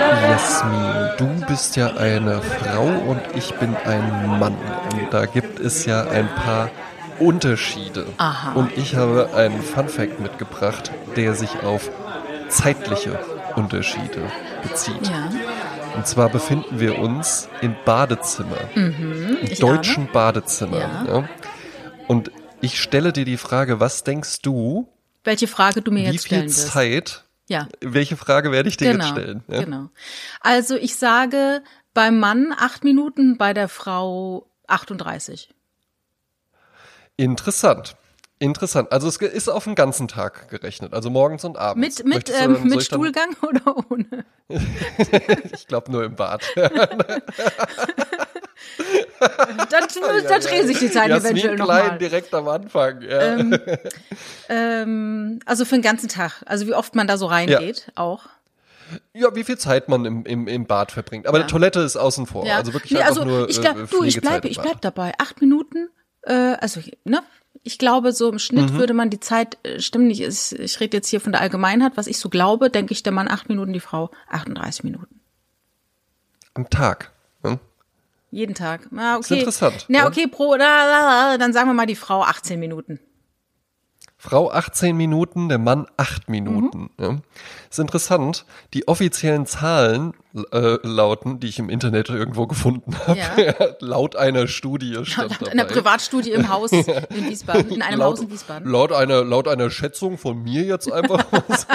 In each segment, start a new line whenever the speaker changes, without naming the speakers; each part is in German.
Jasmin, du bist ja eine Frau und ich bin ein Mann. Und da gibt es ja ein paar Unterschiede.
Aha.
Und ich habe einen Fun Fact mitgebracht, der sich auf zeitliche Unterschiede bezieht.
Ja.
Und zwar befinden wir uns im Badezimmer, im
ich
deutschen Badezimmer.
Ja.
Ja. Und ich stelle dir die Frage, was denkst du,
Welche Frage du mir
wie
jetzt
viel
stellen wirst.
Zeit,
Ja.
welche Frage werde ich dir
Genau.
jetzt stellen? Ja?
Genau. Also ich sage beim Mann acht Minuten, bei der Frau 38.
Interessant. Interessant. Also es ist auf den ganzen Tag gerechnet, also morgens und abends.
Mit, mit, ähm,
dann-
mit
dann-
Stuhlgang oder ohne?
Ich glaube nur im Bad.
Da, da drehen sich die Zeiten
Jasmin
eventuell
Klein
nochmal.
direkt am Anfang. Ja.
Ähm, also für den ganzen Tag. Also wie oft man da so reingeht, auch.
ja, wie viel Zeit man im, im, im Bad verbringt. Aber
Ja.
die Toilette ist außen vor.
Ja.
Also wirklich
nee,
einfach
also
nur
ich
äh,
glaub, du, ich bleibe, ich bleib dabei. Acht Minuten, äh, also ne, ich glaube, so im
Mhm.
Schnitt würde man die Zeit, äh, stimmt nicht, ich, ich rede jetzt hier von der Allgemeinheit, was ich so glaube, denke ich, der Mann acht Minuten, die Frau 38 Minuten.
Am Tag. ne?
Jeden Tag. Na, okay.
interessant,
Na,
ja.
okay, pro, da, da, da, dann sagen wir mal die Frau 18 Minuten.
Frau 18 Minuten, der Mann 8 Minuten.
Mhm.
Ja. Ist interessant. Die offiziellen Zahlen äh, lauten, die ich im Internet irgendwo gefunden habe,
Ja.
laut einer Studie stand
Laut
dabei.
einer Privatstudie im Haus in Wiesbaden, in einem
laut,
Haus in Wiesbaden.
Laut einer, laut einer Schätzung von mir jetzt einfach mal so.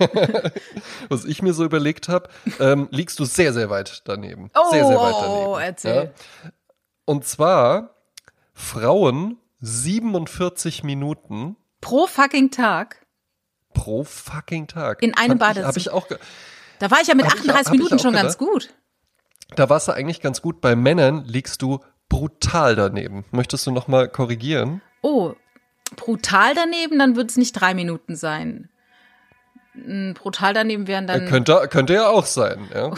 Was ich mir so überlegt habe, ähm, liegst du sehr, sehr weit daneben.
Oh,
sehr, sehr weit
oh,
daneben.
oh, erzähl.
Und zwar Frauen 47 Minuten
Pro fucking Tag.
pro fucking Tag.
In einem Badezimmer.
Hab ich auch,
Da war ich ja mit
Hab ich-
38
hab ich
Minuten schon ganz
gedacht.
gut.
da warst du eigentlich ganz gut. Bei Männern liegst du brutal daneben. Möchtest du noch mal korrigieren?
Oh, brutal daneben, dann wird es nicht drei Minuten sein. Mm, Brutal daneben wären dann,
Äh, könnte, könnte ja auch sein. Ja.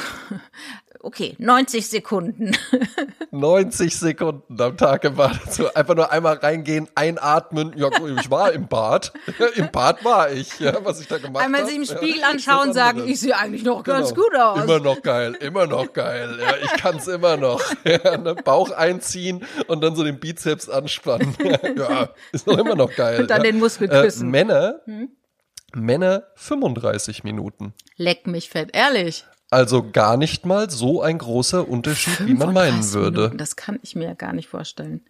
okay, 90 Sekunden.
90 Sekunden am Tag im Bad. So einfach nur einmal reingehen, einatmen. Ja, ich war im Bad. Im Bad war ich, ja, was ich da gemacht habe.
Einmal sich im Spiegel
ja,
anschauen und sagen, ich sehe eigentlich noch ganz
Genau.
gut aus.
Immer noch geil, immer noch geil. Ja, ich kann's immer noch. Ja, ne? Bauch einziehen und dann so den Bizeps anspannen. Ja, ist noch immer noch geil.
Und dann den Muskel
Äh,
küssen. Hm?
Männer, Männer 35 Minuten.
Leck mich fett, ehrlich.
Also gar nicht mal so ein großer Unterschied, wie man meinen
35
würde.
Minuten, das kann ich mir ja gar nicht vorstellen.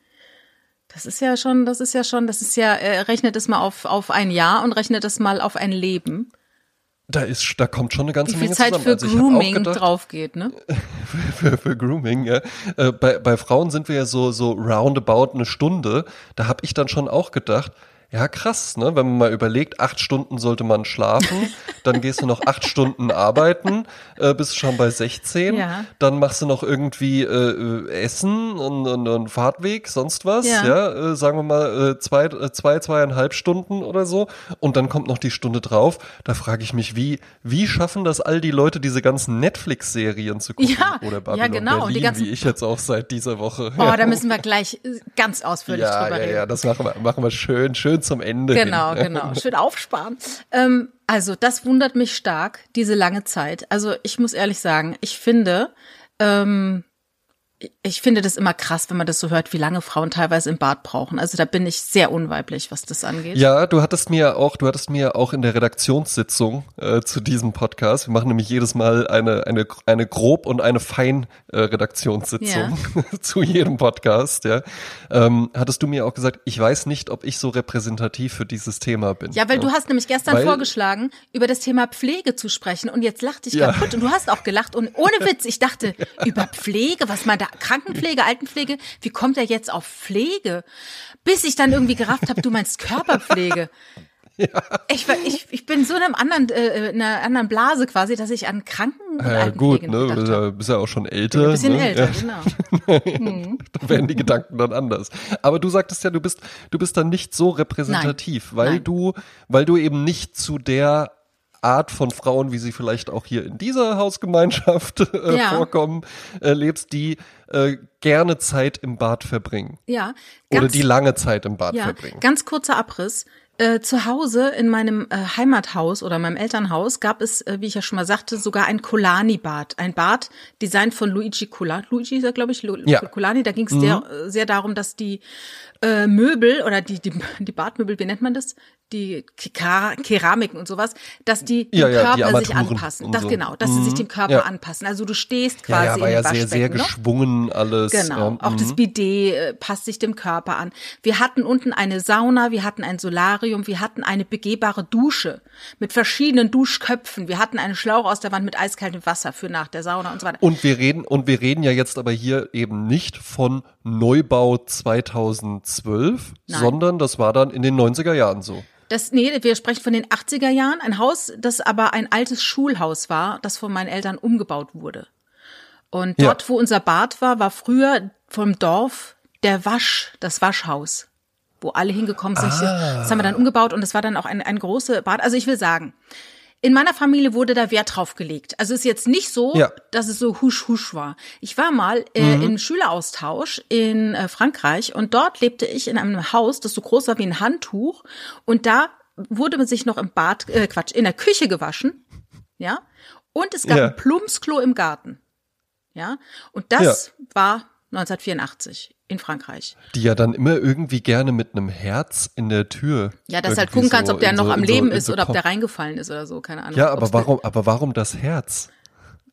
Das ist ja schon, das ist ja schon, das ist ja, äh, rechnet es mal auf, auf ein Jahr und rechnet es mal auf ein Leben.
Da ist, da kommt schon eine ganze
Wie viel
Menge
Zeit
zusammen.
für
also
Grooming
gedacht,
drauf geht, ne?
für, für Grooming, ja. Äh, bei, bei Frauen sind wir ja so, so roundabout eine Stunde. Da habe ich dann schon auch gedacht, ja krass, ne? Wenn man mal überlegt, acht Stunden sollte man schlafen, dann gehst du noch acht Stunden arbeiten, äh, bist schon bei 16,
Ja.
dann machst du noch irgendwie äh, äh, Essen und, und, und Fahrtweg, sonst was, ja,
Ja.
äh, sagen wir mal äh, zwei, äh, zwei, zweieinhalb Stunden oder so und dann kommt noch die Stunde drauf. Da frage ich mich, wie, wie schaffen das all die Leute, diese ganzen Netflix-Serien zu gucken
Ja,
oder
ja,
Babylon
genau,
Berlin,
die ganzen-
wie ich jetzt auch seit dieser Woche.
Oh, da müssen wir gleich ganz ausführlich
ja,
drüber
ja,
reden.
ja, das machen wir, machen wir schön, schön zum Ende.
Genau,
hin.
genau. Schön aufsparen. Ähm, also, das wundert mich stark, diese lange Zeit. Also, ich muss ehrlich sagen, ich finde, ähm, ich finde das immer krass, wenn man das so hört, wie lange Frauen teilweise im Bad brauchen. Also, da bin ich sehr unweiblich, was das angeht.
Ja, du hattest mir auch, du hattest mir auch in der Redaktionssitzung äh, zu diesem Podcast, wir machen nämlich jedes Mal eine eine eine grob und eine fein äh, Redaktionssitzung zu jedem Podcast, ja. Ähm, hattest du mir auch gesagt, ich weiß nicht, ob ich so repräsentativ für dieses Thema bin.
Ja, weil du hast nämlich gestern
Weil-
vorgeschlagen, über das Thema Pflege zu sprechen und jetzt lachte ich
Ja.
kaputt und du hast auch gelacht und ohne Witz, ich dachte, über Pflege, was man da, Krankenpflege, Altenpflege, wie kommt er jetzt auf Pflege? Bis ich dann irgendwie gerafft habe, du meinst Körperpflege. Ich, war- ich, ich bin so in einem anderen, äh, in einer anderen Blase quasi, dass ich an Kranken- und
Ja, gut, ne,
gedacht
bist ja, bist ja auch schon älter.
Ein bisschen
ne?
älter,
Ja,
genau.
da werden die Gedanken dann anders. Aber du sagtest ja, du bist, du bist dann nicht so repräsentativ,
Nein,
weil
nein.
du, weil du eben nicht zu der Art von Frauen, wie sie vielleicht auch hier in dieser Hausgemeinschaft äh,
Ja.
vorkommen, äh, lebst, die äh, gerne Zeit im Bad verbringen.
Ja,
Oder
ganz-
die lange Zeit im Bad
Ja,
verbringen.
ganz kurzer Abriss. äh, zu Hause in meinem äh, Heimathaus oder meinem Elternhaus gab es, äh, wie ich ja schon mal sagte, sogar ein Colani-Bad. Ein Bad, designt von Luigi Colani. Luigi ist er, glaube ich, Lu
Ja.
Colani. Da ging es sehr, äh, sehr darum, dass die äh, Möbel oder die, die, die Badmöbel, wie nennt man das? Die Kera Keramiken und sowas, dass die dem
Ja, ja, die
Körper sich
Armaturen
anpassen. Das
so.
genau, dass sie sich dem Körper
Ja.
anpassen. Also du stehst
Ja,
quasi
ja, war
in
ja sehr, sehr
ne?
geschwungen alles.
Genau,
ja.
auch das
Mhm.
Bidet äh, passt sich dem Körper an. Wir hatten unten eine Sauna, wir hatten ein Solarium, wir hatten eine begehbare Dusche mit verschiedenen Duschköpfen. Wir hatten einen Schlauch aus der Wand mit eiskaltem Wasser für nach der Sauna und so weiter.
Und wir reden, und wir reden ja jetzt aber hier eben nicht von Neubau 2012,
Nein.
sondern das war dann in den 90er Jahren so.
Das, nee, wir sprechen von den 80er Jahren. Ein Haus, das aber ein altes Schulhaus war, das von meinen Eltern umgebaut wurde. Und
Ja.
dort, wo unser Bad war, war früher vom Dorf der Wasch, das Waschhaus, wo alle hingekommen sind.
Ah.
Das haben wir dann umgebaut und es war dann auch ein, ein großes Bad. Also ich will sagen, in meiner Familie wurde da Wert drauf gelegt. Also es ist jetzt nicht so,
Ja.
dass es so husch husch war. Ich war mal äh, im Schüleraustausch in äh, Frankreich und dort lebte ich in einem Haus, das so groß war wie ein Handtuch und da wurde man sich noch im Bad, äh, Quatsch, in der Küche gewaschen, ja, und es gab
Ja.
ein Plumpsklo im Garten, ja, und das war 1984 in Frankreich.
Die ja dann immer irgendwie gerne mit einem Herz in der Tür.
Ja, dass halt gucken kannst,
so
ob der noch
so-
am
so-
Leben
in
ist
so
oder ob der reingefallen ist oder so, keine Ahnung.
Ja, aber warum, aber warum das Herz?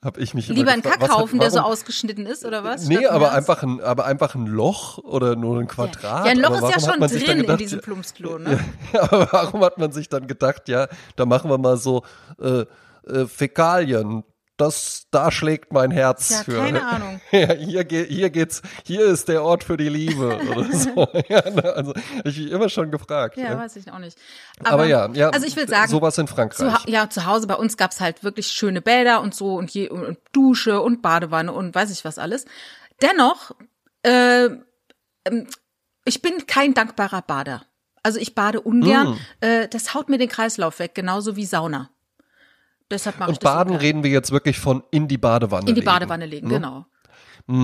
Hab ich mich
Lieber
hat-
Kackhaufen, der so ausgeschnitten ist, oder was?
Nee,
ein
aber einfach ein, aber einfach ein Loch oder nur ein Quadrat.
Ja, ein Loch ist ja schon drin
gedacht,
in diesem Plumpsklo, ne?
Ja, aber warum hat man sich dann gedacht, ja, da machen wir mal so äh, äh, Fäkalien. Das, da schlägt mein Herz
Ja,
für.
keine Ahnung.
Ja, hier, hier geht's, hier ist der Ort für die Liebe oder so. Ja, ne, also ich mich immer schon gefragt.
Ja,
ja.
weiß ich auch nicht.
Aber, ja, ja.
Also ich will sagen,
sowas in
zu,
Frankreich.
Ha- ja, zu Hause bei uns gab's halt wirklich schöne Bäder und so und, je, und, und Dusche und Badewanne und weiß ich was alles. Dennoch, äh, ähm, ich bin kein dankbarer Bader. Also ich bade ungern.
Mm.
Äh, das haut mir den Kreislauf weg, genauso wie Sauna. Deshalb mache ich
Und
das
Baden
ungern.
reden wir jetzt wirklich von in die Badewanne
in die
legen.
Badewanne legen,
ne?
genau.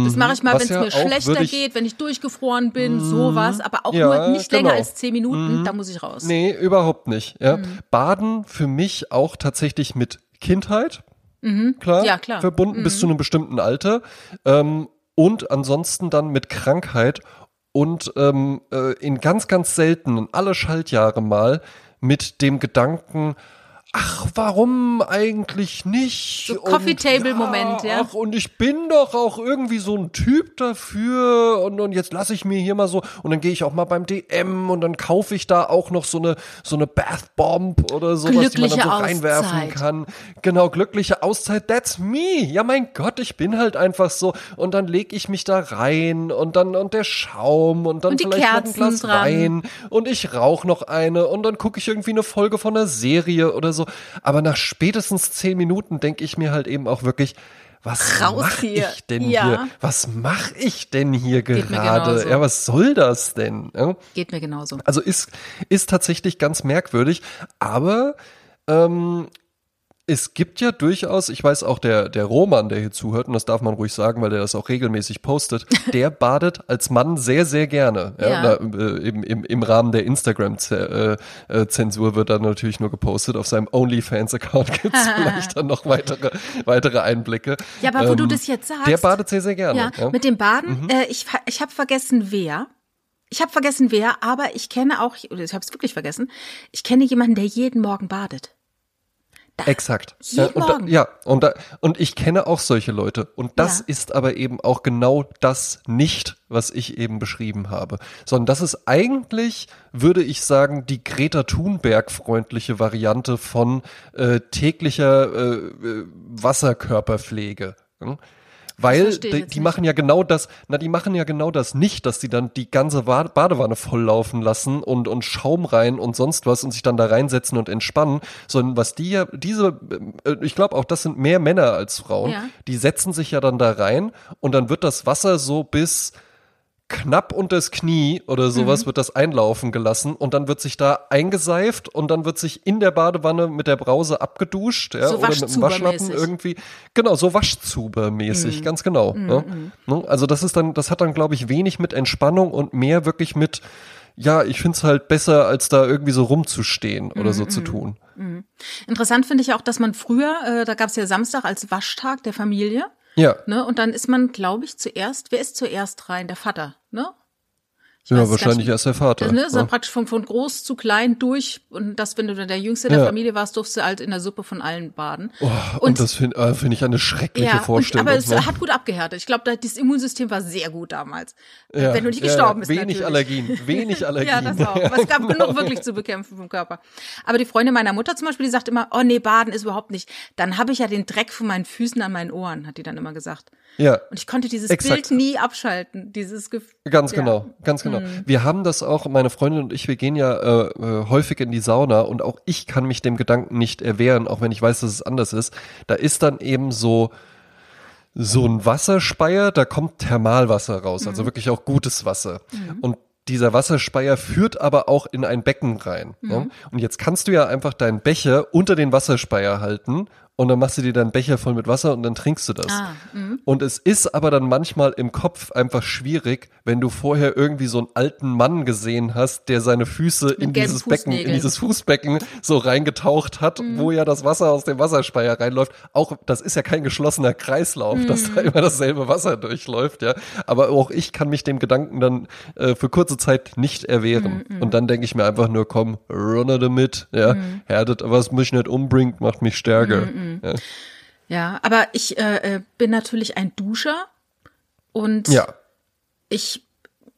Das mache ich mal, wenn es
ja
mir schlechter
ich-
geht, wenn ich durchgefroren bin, sowas, aber auch
Ja,
nur nicht länger
genau.
als zehn Minuten, da muss ich raus.
Nee, überhaupt nicht. Ja.
Mhm.
Baden für mich auch tatsächlich mit Kindheit. Klar,
Mhm. Ja, klar. Mhm.
verbunden bis zu einem bestimmten Alter. Ähm, und ansonsten dann mit Krankheit und ähm, äh, in ganz, ganz seltenen, alle Schaltjahre mal, mit dem Gedanken, ach, warum eigentlich nicht?
So
Und
Coffee-Table-Moment, ja.
Ach, und ich bin doch auch irgendwie so ein Typ dafür und, und jetzt lasse ich mir hier mal so und dann gehe ich auch mal beim DM und dann kaufe ich da auch noch so eine so eine Bath Bomb oder sowas, die man dann so
Glückliche
reinwerfen
Auszeit.
kann. Genau, glückliche Auszeit, that's me. Ja, mein Gott, ich bin halt einfach so und dann leg ich mich da rein und dann und der Schaum und dann
Und die
vielleicht noch ein
Kerzen
Glas
dran.
Wein und ich rauch noch eine und dann gucke ich irgendwie eine Folge von einer Serie oder so. Aber nach spätestens zehn Minuten denke ich mir halt eben auch wirklich, was
Raus
mach
hier.
ich denn
Ja.
hier? Was mach ich denn hier
Geht
gerade? Ja, was soll das denn? Ja?
Geht mir genauso.
Also ist, ist tatsächlich ganz merkwürdig, aber ähm, es gibt ja durchaus, ich weiß auch, der, der Roman, der hier zuhört, und das darf man ruhig sagen, weil der das auch regelmäßig postet, der badet als Mann sehr, sehr gerne. Ja,
Ja.
Na, äh, im, im, Im Rahmen der Instagram-Zensur wird dann natürlich nur gepostet. Auf seinem OnlyFans-Account gibt es vielleicht dann noch weitere, weitere Einblicke.
Ja, aber wo du
Ähm,
das jetzt sagst.
Der badet sehr, sehr gerne.
Ja, mit dem Baden,
Mhm.
äh, ich, ich habe vergessen, wer. Ich habe vergessen, wer, aber ich kenne auch, ich habe es wirklich vergessen, ich kenne jemanden, der jeden Morgen badet.
Exakt. Ja, und da, ja, und, da, und ich kenne auch solche Leute. Und das
Ja.
ist aber eben auch genau das nicht, was ich eben beschrieben habe. Sondern das ist eigentlich, würde ich sagen, die Greta Thunberg-freundliche Variante von äh, täglicher äh, äh, Wasserkörperpflege. hm? Weil die, die machen ja genau das, na, die machen ja genau das nicht, dass die dann die ganze Wa- Badewanne volllaufen lassen und, und Schaum rein und sonst was und sich dann da reinsetzen und entspannen, sondern was die ja, diese, äh, ich glaube auch, das sind mehr Männer als Frauen,
Ja.
die setzen sich ja dann da rein und dann wird das Wasser so bis knapp unters Knie oder sowas
Mhm.
wird das einlaufen gelassen und dann wird sich da eingeseift und dann wird sich in der Badewanne mit der Brause abgeduscht ja,
So
oder mit dem Waschlappen irgendwie genau so Waschzubermäßig
Mhm.
ganz genau ja. Ne? also das ist dann das hat dann glaube ich wenig mit Entspannung und mehr wirklich mit ja, ich find's halt besser, als da irgendwie so rumzustehen oder so zu tun.
Interessant finde ich auch, dass man früher, äh, da gab's ja Samstag als Waschtag der Familie.
Ja.
Ne? Und dann ist man, glaube ich, zuerst, wer ist zuerst rein? Der Vater, ne?
Ja,
gar
wahrscheinlich erst der Vater.
Das, ne, ist dann
ja.
praktisch von, von groß zu klein durch und das, wenn du dann der Jüngste der
Ja.
Familie warst, durfst du halt in der Suppe von allen baden.
Oh, und, das finde äh, find ich eine schreckliche
und,
Vorstellung.
aber es
ne?
hat gut abgehärtet. Ich glaube, das Immunsystem war sehr gut damals.
Ja,
wenn du nicht
ja,
gestorben bist.
Wenig
natürlich.
Allergien, wenig Allergien.
Ja, das auch. Aber es gab genug wirklich zu bekämpfen vom Körper. Aber die Freundin meiner Mutter zum Beispiel, die sagt immer, oh nee, baden ist überhaupt nicht. Dann habe ich ja den Dreck von meinen Füßen an meinen Ohren, hat die dann immer gesagt.
Ja,
Und ich konnte dieses
Exakt.
Bild nie abschalten, dieses Gefühl.
ganz
Ja.
Genau, ganz genau. Wir haben das auch, meine Freundin und ich, wir gehen ja äh, äh, häufig in die Sauna und auch ich kann mich dem Gedanken nicht erwehren, auch wenn ich weiß, dass es anders ist. Da ist dann eben so so ein Wasserspeier, da kommt Thermalwasser raus,
Mhm.
also wirklich auch gutes Wasser. Und dieser Wasserspeier führt aber auch in ein Becken rein.
Mhm.
Ja? Und jetzt kannst du ja einfach deinen Becher unter den Wasserspeier halten und dann machst du dir deinen Becher voll mit Wasser und dann trinkst du das.
Ah,
Und es ist aber dann manchmal im Kopf einfach schwierig, wenn du vorher irgendwie so einen alten Mann gesehen hast, der seine Füße in dieses Becken, in dieses Fußbecken so reingetaucht hat,
Mhm.
wo ja das Wasser aus dem Wasserspeier reinläuft. Auch das ist ja kein geschlossener Kreislauf, dass
Mhm.
da immer dasselbe Wasser durchläuft, ja. Aber auch ich kann mich dem Gedanken dann äh, für kurze Zeit nicht erwehren.
Mhm,
Und dann denke ich mir einfach nur, komm, runner damit, ja.
Mhm.
Härtet, was mich nicht umbringt, macht mich stärker. Ja.
Ja, aber ich äh, äh, bin natürlich ein Duscher und
ja.
ich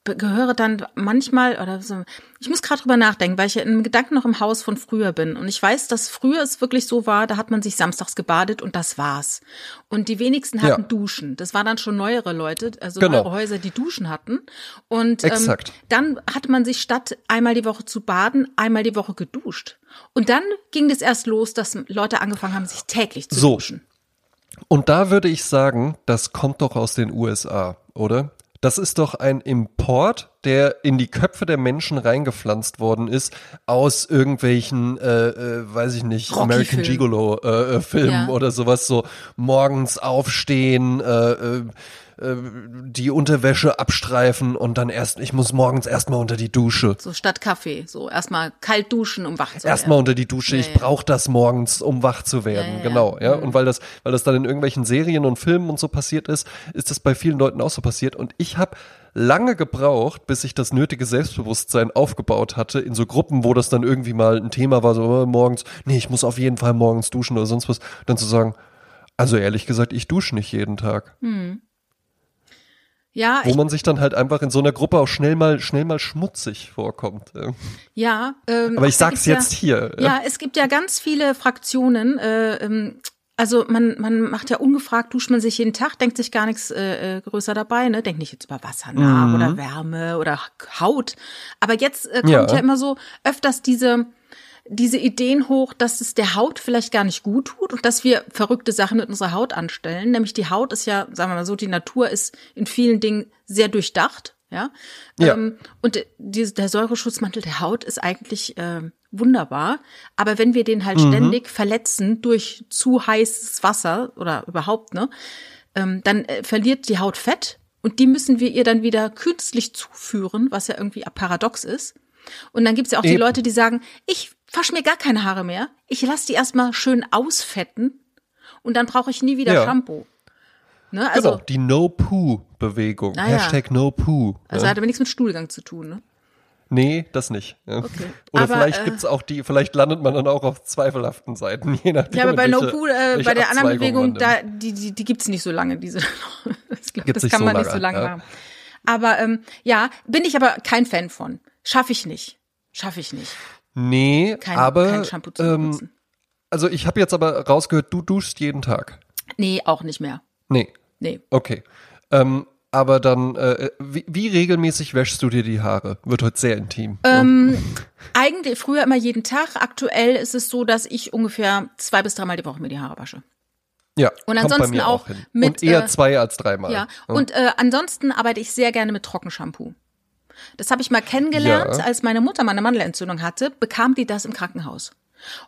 gehöre dann manchmal oder so, ich muss gerade drüber nachdenken, weil ich ja im Gedanken noch im Haus von früher bin und ich weiß, dass früher es wirklich so war, da hat man sich samstags gebadet und das war's. Und die wenigsten hatten
Ja.
Duschen. Das waren dann schon neuere Leute, also
Genau.
neuere Häuser, die Duschen hatten. Und ähm,
Exakt.
dann hatte man sich statt einmal die Woche zu baden, einmal die Woche geduscht. Und dann ging es erst los, dass Leute angefangen haben, sich täglich zu
So.
duschen.
Und da würde ich sagen, das kommt doch aus den USA, oder? Das ist doch ein Import, der in die Köpfe der Menschen reingepflanzt worden ist aus irgendwelchen, äh, äh, weiß ich nicht,
Rocky-Filmen.
American Gigolo äh, äh, Filmen
Ja.
oder sowas, so morgens aufstehen, äh, äh, äh, die Unterwäsche abstreifen und dann erst, ich muss morgens erstmal unter die Dusche.
So statt Kaffee. So erstmal kalt duschen, um wach zu werden.
Erstmal unter die Dusche, ich
Ja, ja.
brauche das morgens, um wach zu werden.
Ja, ja, ja.
Genau, ja. Und weil das, weil das dann in irgendwelchen Serien und Filmen und so passiert ist, ist das bei vielen Leuten auch so passiert. Und ich habe lange gebraucht, bis ich das nötige Selbstbewusstsein aufgebaut hatte, in so Gruppen, wo das dann irgendwie mal ein Thema war, so äh, morgens, nee, ich muss auf jeden Fall morgens duschen oder sonst was, dann zu sagen, also ehrlich gesagt, ich dusche nicht jeden Tag.
Ja,
Wo man sich dann halt einfach in so einer Gruppe auch schnell mal, schnell mal schmutzig vorkommt. ja.
Ähm,
Aber ich sag's jetzt
ja,
hier.
Ja, es gibt ja ganz viele Fraktionen. Äh, ähm, also man, man macht ja ungefragt, duscht man sich jeden Tag, denkt sich gar nichts äh, äh, größer dabei, ne? Denkt nicht jetzt über Wasser nach
Mhm.
oder Wärme oder Haut. Aber jetzt äh, kommt
Ja.
ja. immer so öfters diese diese Ideen hoch, dass es der Haut vielleicht gar nicht gut tut und dass wir verrückte Sachen mit unserer Haut anstellen. Nämlich die Haut ist ja, sagen wir mal so, die Natur ist in vielen Dingen sehr durchdacht. Ja.
Ja.
Ähm, und die, der Säureschutzmantel der Haut ist eigentlich ähm, wunderbar. Aber wenn wir den halt ständig verletzen durch zu heißes Wasser oder überhaupt, ne, ähm, dann äh, verliert die Haut Fett und die müssen wir ihr dann wieder künstlich zuführen, was ja irgendwie paradox ist. Und dann gibt's ja auch die
Eben.
Leute, die sagen, ich wasch mir gar keine Haare mehr. Ich lasse die erstmal schön ausfetten und dann brauche ich nie wieder
Ja.
Shampoo. Ne? Also,
genau, die No-Poo-Bewegung.
Ah, ja.
Hashtag No-Poo.
also
ja.
hat aber nichts mit Stuhlgang zu tun. Ne?
Nee, das nicht.
Okay.
Oder
Aber,
vielleicht
äh,
gibt's auch die, vielleicht landet man dann auch auf zweifelhaften Seiten, je nachdem.
Ja, aber bei No Poo, äh, bei der anderen Bewegung, da, die, die, die gibt's nicht so lange, diese. glaube,
Gibt's
das
nicht
kann
so
man nicht
lange,
so lange
ja.
machen. Aber ähm, ja, bin ich aber kein Fan von. Schaffe ich nicht. Schaffe ich nicht.
Nee,
Kein,
aber
kein Shampoo zu
ähm, also ich habe jetzt aber rausgehört, du duschst jeden Tag.
Nee, auch nicht mehr.
Nee,
Nee.
okay. Ähm, aber dann, äh, wie, wie regelmäßig wäschst du dir die Haare? Wird heute sehr intim.
Ähm, eigentlich früher immer jeden Tag. Aktuell ist es so, dass ich ungefähr zwei bis dreimal die Woche mir die Haare wasche.
ja,
und ansonsten auch
hin.
mit,
Und eher
äh,
zwei als dreimal.
Ja. Und äh, ansonsten arbeite ich sehr gerne mit Trockenshampoo. Das habe ich mal kennengelernt,
Ja.
als meine Mutter mal eine Mandelentzündung hatte, bekam die das im Krankenhaus.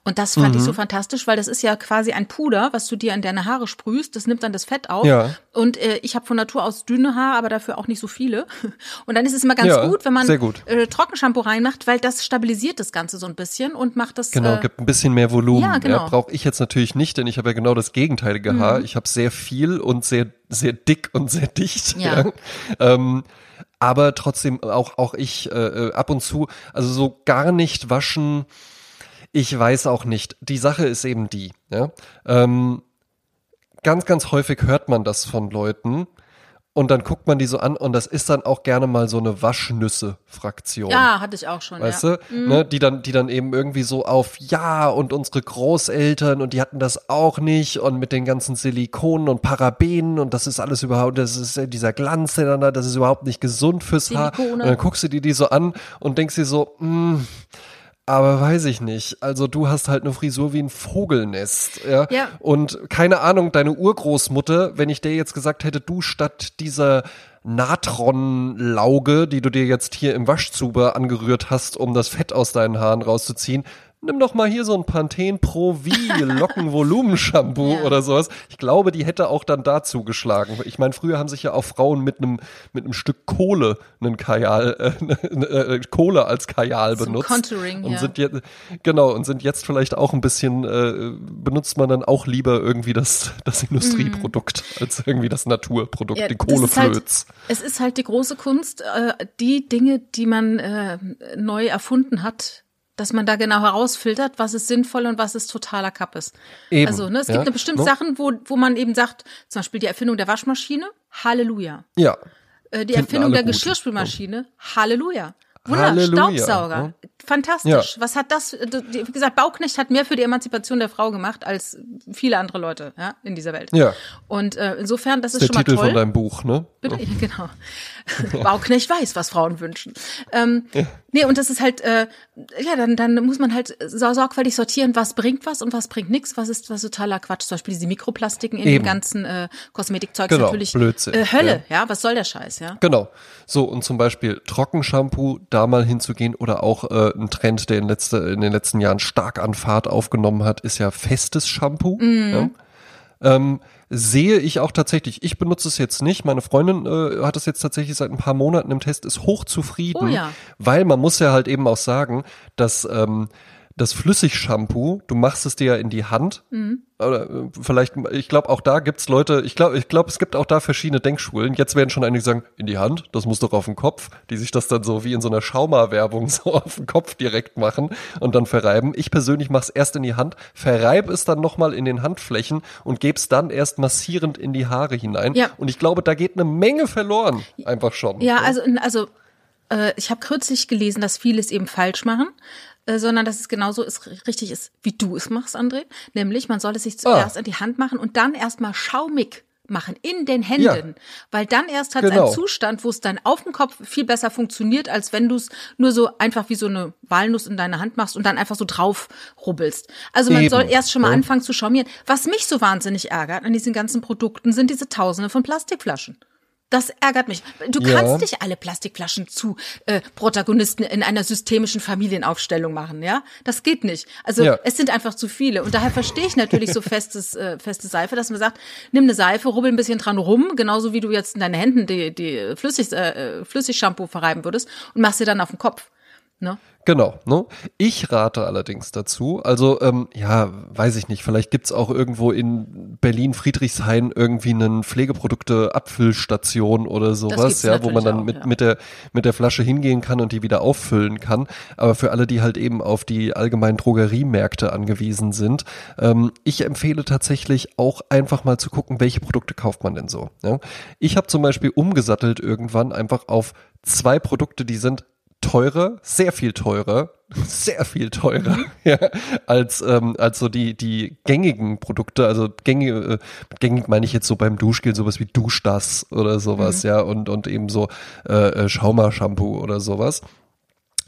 Und das fand mhm. ich so fantastisch, weil das ist ja quasi ein Puder, was du dir in deine Haare sprühst. Das nimmt dann das Fett auf.
Ja.
Und äh, ich habe von Natur aus dünne Haare, aber dafür auch nicht so viele. Und dann ist es immer ganz ja, gut, wenn man
gut.
Äh, Trockenshampoo reinmacht, weil das stabilisiert das Ganze so ein bisschen und macht das.
Genau,
äh,
gibt ein bisschen mehr Volumen.
Ja, genau.
Ja, Brauche ich jetzt natürlich nicht, denn ich habe ja genau das gegenteilige mhm. Haar. Ich habe sehr viel und sehr, sehr dick und sehr dicht.
Ja.
ja. Ähm, aber trotzdem auch auch ich äh, äh, ab und zu also so gar nicht waschen ich weiß auch nicht die Sache ist eben die ja ähm, ganz ganz häufig hört man das von Leuten und dann guckt man die so an und das ist dann auch gerne mal so eine Waschnüsse-Fraktion.
Ja, hatte ich auch schon.
Weißt
ja.
du? Mhm. Ne, die dann, die dann eben irgendwie so auf, ja, und unsere Großeltern und die hatten das auch nicht und mit den ganzen Silikonen und Parabenen und das ist alles überhaupt, das ist dieser Glanz, der dann da, das ist überhaupt nicht gesund fürs Silikone. Haar. Und dann guckst du dir die so an und denkst dir so, mh, hm, aber weiß ich nicht. Also du hast halt eine Frisur wie ein Vogelnest. Ja?
ja.
Und keine Ahnung, deine Urgroßmutter, wenn ich dir jetzt gesagt hätte, du statt dieser Natronlauge, die du dir jetzt hier im Waschzuber angerührt hast, um das Fett aus deinen Haaren rauszuziehen, nimm doch mal hier so ein Pantene Pro V Lockenvolumenshampoo ja. oder sowas. Ich glaube, die hätte auch dann dazu geschlagen. Ich meine, früher haben sich ja auch Frauen mit einem mit einem Stück Kohle einen Kajal äh, äh, Kohle als Kajal Zum benutzt
Contouring,
und
ja.
sind jetzt genau und sind jetzt vielleicht auch ein bisschen äh, benutzt man dann auch lieber irgendwie das das Industrieprodukt mm. als irgendwie das Naturprodukt, ja, die Kohleflöz.
Halt, es ist halt die große Kunst, äh, die Dinge, die man äh, neu erfunden hat, dass man da genau herausfiltert, was ist sinnvoll und was ist totaler Kappes.
Eben,
also ne, es
ja,
gibt bestimmte
no?
Sachen, wo, wo man eben sagt, zum Beispiel die Erfindung der Waschmaschine, Halleluja.
Ja.
Äh, die Erfindung der gut. Geschirrspülmaschine, Halleluja. Wunder,
Halleluja.
Staubsauger.
Ja.
Fantastisch. Ja. Was hat das, wie gesagt, Bauknecht hat mehr für die Emanzipation der Frau gemacht als viele andere Leute ja, in dieser Welt.
Ja.
Und äh, insofern, das ist
der
schon mal
Titel
toll.
von deinem Buch, ne?
Bitte, genau. Bauknecht weiß, was Frauen wünschen. Ähm, ja. Nee, und das ist halt, äh, ja, dann, dann muss man halt so sorgfältig sortieren, was bringt was und was bringt nichts, was ist was totaler Quatsch. Zum Beispiel diese Mikroplastiken in
Eben.
dem ganzen äh, Kosmetikzeug
genau,
natürlich
Blödsinn.
Äh, Hölle, ja. ja. was soll der Scheiß, ja?
Genau. So, und zum Beispiel Trockenshampoo, da mal hinzugehen oder auch äh, ein Trend, der in, letzte, in den letzten Jahren stark an Fahrt aufgenommen hat, ist ja festes Shampoo.
Mhm.
Ja? Ähm, sehe ich auch tatsächlich. Ich benutze es jetzt nicht. Meine Freundin äh, hat es jetzt tatsächlich seit ein paar Monaten im Test, ist hochzufrieden,
Oh ja.
weil man muss ja halt eben auch sagen, dass ähm, das Flüssigshampoo, du machst es dir ja in die Hand.
Mhm.
Oder äh, vielleicht, ich glaube, auch da gibt's Leute, ich glaube, ich glaube, es gibt auch da verschiedene Denkschulen. Jetzt werden schon einige sagen, in die Hand, das muss doch auf den Kopf, die sich das dann so wie in so einer Schauma-Werbung so auf den Kopf direkt machen und dann verreiben. Ich persönlich mache es erst in die Hand, verreibe es dann nochmal in den Handflächen und gebe es dann erst massierend in die Haare hinein.
Ja.
Und ich glaube, da geht eine Menge verloren, einfach schon.
Ja, also, also äh, ich habe kürzlich gelesen, dass viele es eben falsch machen. Äh, sondern dass es genauso ist, richtig ist, wie du es machst, André. Nämlich, man soll es sich zuerst
Ah.
in die Hand machen und dann erstmal schaumig machen in den Händen, weil dann erst hat es
Genau.
einen Zustand, wo es dann auf dem Kopf viel besser funktioniert, als wenn du es nur so einfach wie so eine Walnuss in deine Hand machst und dann einfach so drauf rubbelst. Also man
Eben,
soll erst schon mal
ja.
anfangen zu schaumieren. Was mich so wahnsinnig ärgert an diesen ganzen Produkten sind diese Tausende von Plastikflaschen. Das ärgert mich. Du
Ja.
kannst nicht alle Plastikflaschen zu äh, Protagonisten in einer systemischen Familienaufstellung machen, ja? Das geht nicht. Also
Ja.
es sind einfach zu viele. Und daher verstehe ich natürlich so festes, äh, feste Seife, dass man sagt, nimm eine Seife, rubbel ein bisschen dran rum, genauso wie du jetzt in deine Händen die, die Flüssig, äh, Flüssigshampoo verreiben würdest und machst dir dann auf den Kopf. Ne?
Genau, ne? Ich rate allerdings dazu, also ähm, ja, weiß ich nicht, vielleicht gibt's auch irgendwo in Berlin Friedrichshain irgendwie einen Pflegeprodukte-Abfüllstation oder sowas, ja, wo man dann
auch,
mit,
ja.
mit, der, mit der Flasche hingehen kann und die wieder auffüllen kann. Aber für alle, die halt eben auf die allgemeinen Drogeriemärkte angewiesen sind, ähm, ich empfehle tatsächlich auch einfach mal zu gucken, welche Produkte kauft man denn so. Ja? Ich habe zum Beispiel umgesattelt irgendwann einfach auf zwei Produkte, die sind teurer, sehr viel teurer, sehr viel teurer, ja, als ähm, als so die die gängigen Produkte, also gängige, äh, gängig meine ich jetzt so beim Duschgel sowas wie Duschdas oder sowas, ja, und und eben so äh, äh, Schauma-Shampoo oder sowas.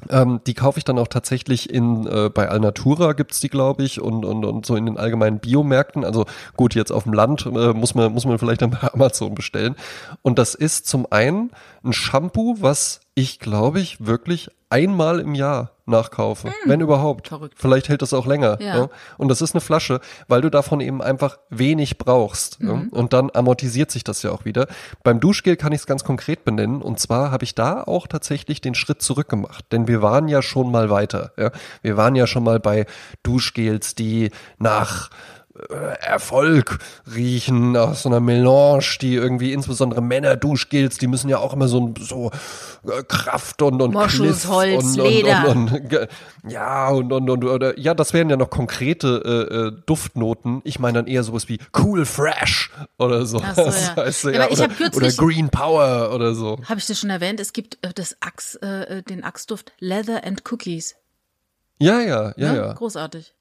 Ähm, die kaufe ich dann auch tatsächlich in äh, bei Alnatura gibt's die, glaube ich, und, und, und so in den allgemeinen Biomärkten. Also gut, jetzt auf dem Land äh, muss man muss man vielleicht dann bei Amazon bestellen. Und das ist zum einen ein Shampoo, was ich glaube ich wirklich einmal im Jahr nachkaufe, wenn überhaupt.
Verrückt.
Vielleicht hält das auch länger.
Ja.
Ja. Und das ist eine Flasche, weil du davon eben einfach wenig brauchst. Ja. Und dann amortisiert sich das ja auch wieder. Beim Duschgel kann ich es ganz konkret benennen. Und zwar habe ich da auch tatsächlich den Schritt zurück gemacht. Denn wir waren ja schon mal weiter. Wir waren ja schon mal bei Duschgels, die nach Erfolg riechen, aus so einer Melange, die irgendwie insbesondere Männer-Duschgels, die müssen ja auch immer so, so äh, Kraft und, und
Moschusholz,
Cliff und,
Leder.
Und, und, und, ge- ja, und, und, und oder, ja, das wären ja noch konkrete äh, äh, Duftnoten. Ich meine dann eher sowas wie Cool Fresh oder so.
Ach so, ja.
Weißt du,
Ja, ich
oder, oder Green Power oder so.
Habe ich das schon erwähnt? Es gibt äh, das Axe, äh, den Axtduft Leather and Cookies.
Ja, ja, ja,
Ne?
ja.
Großartig.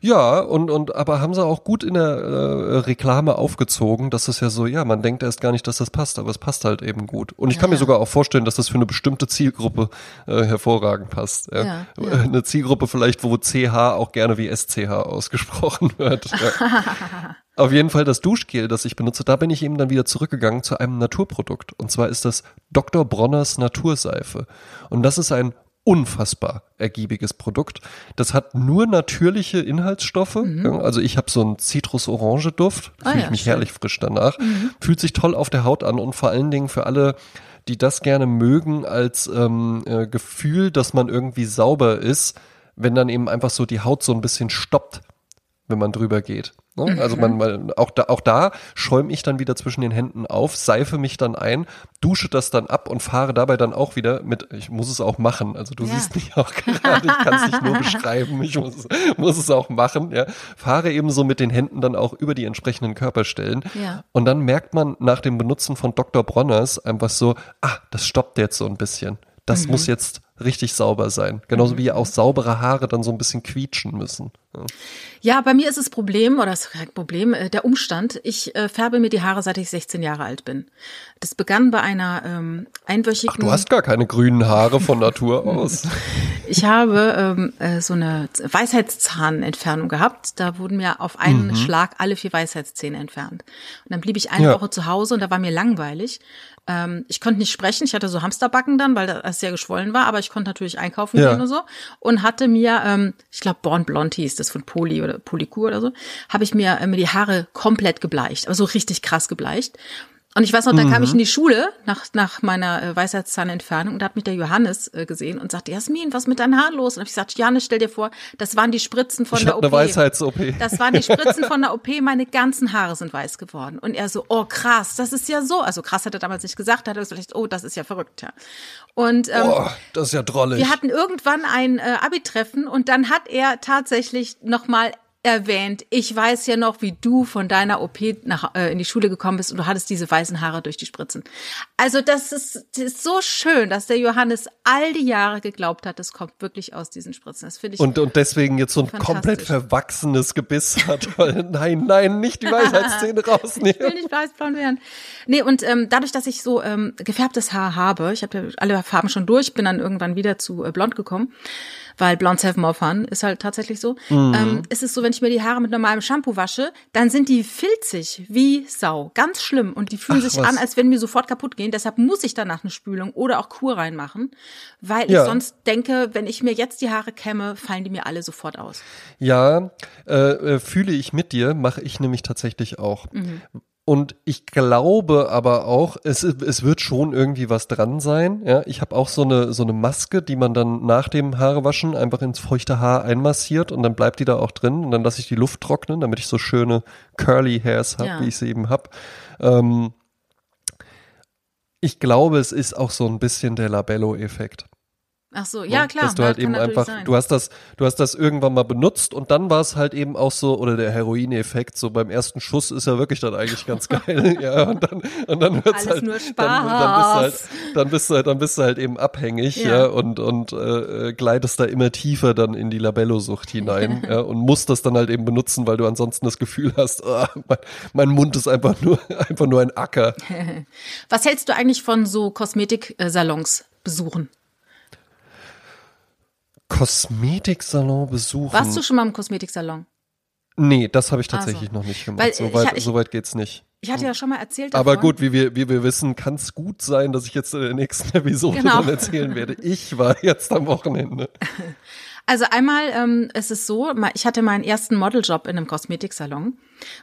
Ja, und, und aber haben sie auch gut in der äh, Reklame aufgezogen, dass es ja so, ja, man denkt erst gar nicht, dass das passt, aber es passt halt eben gut. Und ich kann mir
Ja.
sogar auch vorstellen, dass das für eine bestimmte Zielgruppe äh, hervorragend passt. Ja.
Ja, ja.
Äh, Eine Zielgruppe vielleicht, wo CH auch gerne wie SCH ausgesprochen wird. Ja. Auf jeden Fall das Duschgel, das ich benutze, da bin ich eben dann wieder zurückgegangen zu einem Naturprodukt. Und zwar ist das Dr. Bronners Naturseife. Und das ist ein unfassbar ergiebiges Produkt. Das hat nur natürliche Inhaltsstoffe. Ja, also ich habe so einen Zitrus-Orange-Duft.
Mhm. Ah
Fühle
ja,
ich mich
schön. Mhm.
herrlich frisch danach. Fühlt sich toll auf der Haut an und vor allen Dingen für alle, die das gerne mögen als ähm, äh, Gefühl, dass man irgendwie sauber ist, wenn dann eben einfach so die Haut so ein bisschen stoppt, wenn man drüber geht. Ne? Also man, man auch da, auch da schäume ich dann wieder zwischen den Händen auf, seife mich dann ein, dusche das dann ab und fahre dabei dann auch wieder mit. Ich muss es auch machen. Also du
Ja.
siehst mich auch gerade. Ich kann es nicht nur beschreiben. Ich muss, muss es auch machen. Ja, fahre eben so mit den Händen dann auch über die entsprechenden Körperstellen.
Ja.
Und dann merkt man nach dem Benutzen von Dr. Bronners einfach so, ah, das stoppt jetzt so ein bisschen. Das
Mhm.
muss jetzt richtig sauber sein. Genauso wie auch saubere Haare dann so ein bisschen quietschen müssen. Ja.
Ja, bei mir ist das Problem, oder das ist kein Problem, äh, der Umstand. Ich äh, färbe mir die Haare, seit ich 16 Jahre alt bin. Das begann bei einer ähm, einwöchigen.
Ach, du hast gar keine grünen Haare von Natur aus.
Ich habe ähm, äh, so eine Weisheitszahnentfernung gehabt. Da wurden mir auf einen Schlag alle vier Weisheitszähne entfernt. Und dann blieb ich eine
Ja.
Woche zu Hause und da war mir langweilig. Ähm, ich konnte nicht sprechen. Ich hatte so Hamsterbacken dann, weil das sehr geschwollen war, aber ich konnte natürlich einkaufen
Ja.
gehen und so. Und hatte mir, ähm, ich glaube, Born Blond hieß das von Poly oder Polycur oder so, habe ich mir, äh, mir die Haare komplett gebleicht, aber so richtig krass gebleicht. Und ich weiß noch, dann kam ich in die Schule nach, nach meiner äh, Weisheitszahnentfernung und da hat mich der Johannes äh, gesehen und sagte, Jasmin, was ist mit deinen Haaren los? Und hab ich gesagt, Johannes, stell dir vor, das waren die Spritzen von
Ich
der OP.
eine Weisheits-OP.
Das waren die Spritzen von der OP, meine ganzen Haare sind weiß geworden. Und er so, oh krass, das ist ja so. Also krass hat er damals nicht gesagt, da hat er gesagt, oh, das ist ja verrückt, ja. Und ähm,
Oh, das ist ja drollig.
wir hatten irgendwann ein äh, Abi-Treffen und dann hat er tatsächlich nochmal erwähnt, ich weiß ja noch, wie du von deiner OP nach, äh, in die Schule gekommen bist und du hattest diese weißen Haare durch die Spritzen. Also das ist, das ist so schön, dass der Johannes all die Jahre geglaubt hat, das kommt wirklich aus diesen Spritzen. Das finde ich
und, und deswegen jetzt so ein komplett verwachsenes Gebiss hat. Nein, nein, nicht die Weisheitszähne
Ich will
rausnehmen.
nicht weißblond werden. Nee, und ähm, dadurch, dass ich so ähm, gefärbtes Haar habe, ich habe ja alle Farben schon durch, bin dann irgendwann wieder zu äh, blond gekommen, weil Blondes have more fun, ist halt tatsächlich so.
Mhm.
Ähm, ist es so, wenn ich mir die Haare mit normalem Shampoo wasche, dann sind die filzig wie Sau. Ganz schlimm. Und die fühlen
Ach,
sich
was.
an, als wenn mir sofort kaputt gehen. Deshalb muss ich danach eine Spülung oder auch Kur reinmachen, weil
Ja.
ich sonst denke, wenn ich mir jetzt die Haare kämme, fallen die mir alle sofort aus.
Ja, äh, äh, fühle ich mit dir, mache ich nämlich tatsächlich auch.
Mhm.
Und ich glaube aber auch, es, es wird schon irgendwie was dran sein. Ja, ich habe auch so eine so eine Maske, die man dann nach dem Haarewaschen einfach ins feuchte Haar einmassiert und dann bleibt die da auch drin und dann lasse ich die Luft trocknen, damit ich so schöne curly Hairs habe,
Ja.
wie ich sie eben habe. Ähm, ich glaube, es ist auch so ein bisschen der Labello-Effekt.
Ach so, ja klar.
Dass du
ja,
halt
kann
eben
natürlich
einfach,
sein.
du hast das, du hast das irgendwann mal benutzt und dann war es halt eben auch so, oder der Heroin-Effekt, so beim ersten Schuss ist ja wirklich dann eigentlich ganz geil. ja, und dann, und dann wird's
Alles
halt,
nur
Dann, dann bist du halt,
Spaß.
dann bist du halt, dann bist du halt eben abhängig, ja,
Ja.
und, und äh, äh, gleitest da immer tiefer dann in die Labello-Sucht hinein, ja, und musst das dann halt eben benutzen, weil du ansonsten das Gefühl hast, ah, mein, mein Mund ist einfach nur, einfach nur ein Acker.
Was hältst du eigentlich von so Kosmetiksalons besuchen?
Kosmetiksalon besuchen.
Warst du schon mal im Kosmetiksalon?
Nee, das habe ich
Also,
tatsächlich noch nicht gemacht.
weil,
so weit,
ich-
so weit geht's nicht.
Ich hatte ja schon mal erzählt davon.
Aber gut, wie wir, wie wir wissen, kann es gut sein, dass ich jetzt in der nächsten Episode
Genau.
dann erzählen werde. Ich war jetzt am Wochenende.
Also einmal ähm, es ist so, ich hatte meinen ersten Modeljob in einem Kosmetiksalon.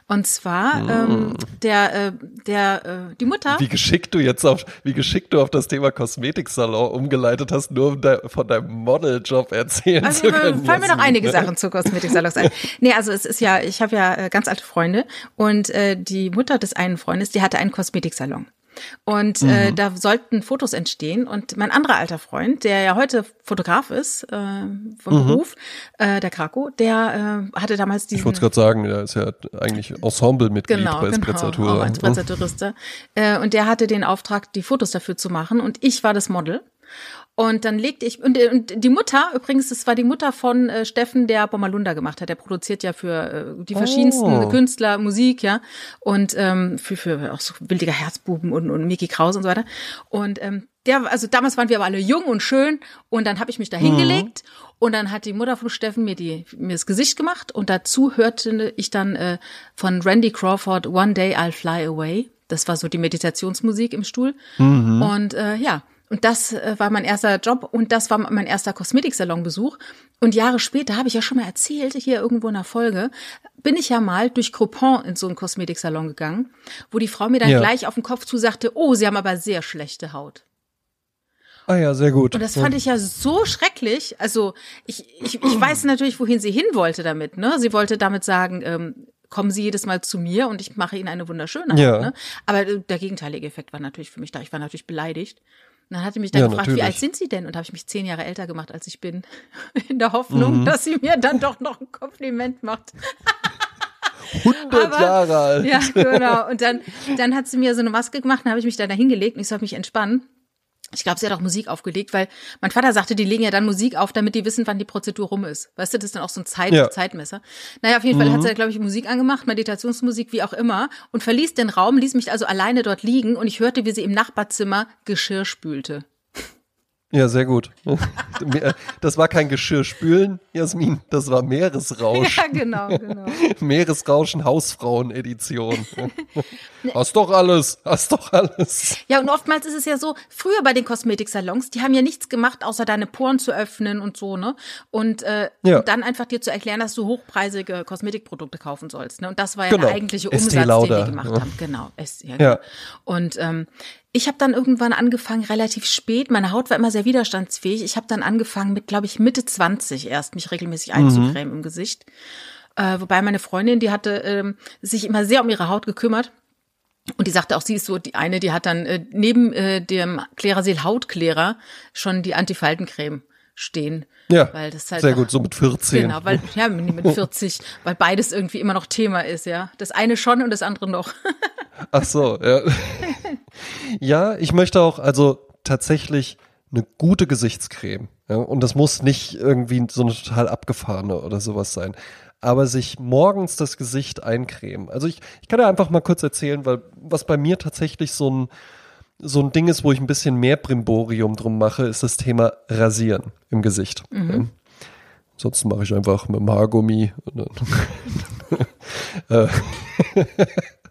Und zwar ähm, der, äh, der, äh, die Mutter.
Wie geschickt du jetzt auf, wie geschickt du auf das Thema Kosmetiksalon umgeleitet hast, nur um de, von deinem Modeljob erzählen
Also,
zu
äh,
können.
fallen mir noch einige? Sachen zu Kosmetiksalons ein. Nee, also es ist ja, ich habe ja äh, ganz alte Freunde und äh, die Mutter des einen Freundes, die hatte einen Kosmetiksalon. Und äh, da sollten Fotos entstehen. Und mein anderer alter Freund, der ja heute Fotograf ist, äh, vom Beruf, äh, der Krako, der äh, hatte damals diesen
Ich wollte gerade sagen, der ist ja eigentlich Ensemblemitglied
Genau,
bei
genau,
Sprezzatura.
auch als Sprezzaturista. Äh, und der hatte den Auftrag, die Fotos dafür zu machen und ich war das Model. Und dann legte ich, und, und die Mutter, übrigens, das war die Mutter von äh, Steffen, der Bommalunda gemacht hat. Der produziert ja für äh, die verschiedensten
Oh.
Künstler Musik, ja. Und ähm, für, für auch so Wildiger Herzbuben und, und Mickey Kraus und so weiter. Und ähm, der, also damals waren wir aber alle jung und schön und dann habe ich mich da hingelegt und dann hat die Mutter von Steffen mir die mir das Gesicht gemacht und dazu hörte ich dann äh, von Randy Crawford One Day I'll Fly Away. Das war so die Meditationsmusik im Stuhl und äh, ja und das äh, war mein erster Job und das war mein erster Kosmetiksalonbesuch. Und Jahre später, habe ich ja schon mal erzählt, hier irgendwo in der Folge, bin ich ja mal durch Coupon in so einen Kosmetiksalon gegangen, wo die Frau mir dann
Ja.
gleich auf den Kopf zusagte, oh, Sie haben aber sehr schlechte Haut.
Ah ja, sehr gut.
Und das fand ich ja so schrecklich. Also ich, ich, ich weiß natürlich, wohin sie hin wollte damit. Ne? Sie wollte damit sagen, ähm, kommen Sie jedes Mal zu mir und ich mache Ihnen eine wunderschöne Haut.
Ja.
Ne? Aber äh, der gegenteilige Effekt war natürlich für mich da. Ich war natürlich beleidigt. Und dann hat sie mich dann
Ja,
gefragt, wie
natürlich.
alt sind Sie denn? Und habe ich mich zehn Jahre älter gemacht, als ich bin. In der Hoffnung, dass sie mir dann doch noch ein Kompliment macht.
100
aber-
Jahre alt.
Ja, genau. Und dann, dann hat sie mir so eine Maske gemacht, dann habe ich mich da hingelegt und ich soll mich entspannen. Ich glaube, sie hat auch Musik aufgelegt, weil mein Vater sagte, die legen ja dann Musik auf, damit die wissen, wann die Prozedur rum ist. Weißt du, das ist dann auch so ein Zeit
Ja.
Zeitmesser. Naja, auf jeden Fall hat sie, glaube ich, Musik angemacht, Meditationsmusik, wie auch immer, und verließ den Raum, ließ mich also alleine dort liegen und ich hörte, wie sie im Nachbarzimmer Geschirr spülte.
Ja, sehr gut. Das war kein Geschirrspülen, Jasmin, das war Meeresrausch.
Ja, genau, genau.
Meeresrauschen Hausfrauen-Edition. hast doch alles, hast doch alles.
Ja, und oftmals ist es ja so, früher bei den Kosmetiksalons, die haben ja nichts gemacht, außer deine Poren zu öffnen und so, ne? Und, äh,
Ja.
und dann einfach dir zu erklären, dass du hochpreisige Kosmetikprodukte kaufen sollst. Ne? Und das war ja
Genau.
der eigentliche Umsatz, den die gemacht
ja.
haben. Genau. Es, Ja. genau. Und ähm, ich habe dann irgendwann angefangen, relativ spät, meine Haut war immer sehr widerstandsfähig. Ich habe dann angefangen mit, glaube ich, Mitte 20 erst, mich regelmäßig
Mhm.
einzucremen im Gesicht. Äh, wobei meine Freundin, die hatte ähm, sich immer sehr um ihre Haut gekümmert. Und die sagte auch, sie ist so die eine, die hat dann äh, neben äh, dem Klerasil Hautklärer schon die Antifaltencreme stehen.
Ja,
weil das halt
sehr gut, so mit 14.
Genau, weil ja mit 40, weil beides irgendwie immer noch Thema ist, ja. Das eine schon und das andere noch.
Ach so, ja. ja, ich möchte auch, also tatsächlich eine gute Gesichtscreme. Ja, und das muss nicht irgendwie so eine total abgefahrene oder sowas sein. Aber sich morgens das Gesicht eincremen. Also ich, ich kann ja einfach mal kurz erzählen, weil was bei mir tatsächlich so ein, so ein Ding ist, wo ich ein bisschen mehr Brimborium drum mache, ist das Thema Rasieren im Gesicht. Ja. Ansonsten mache ich einfach mit dem Haargummi. Dann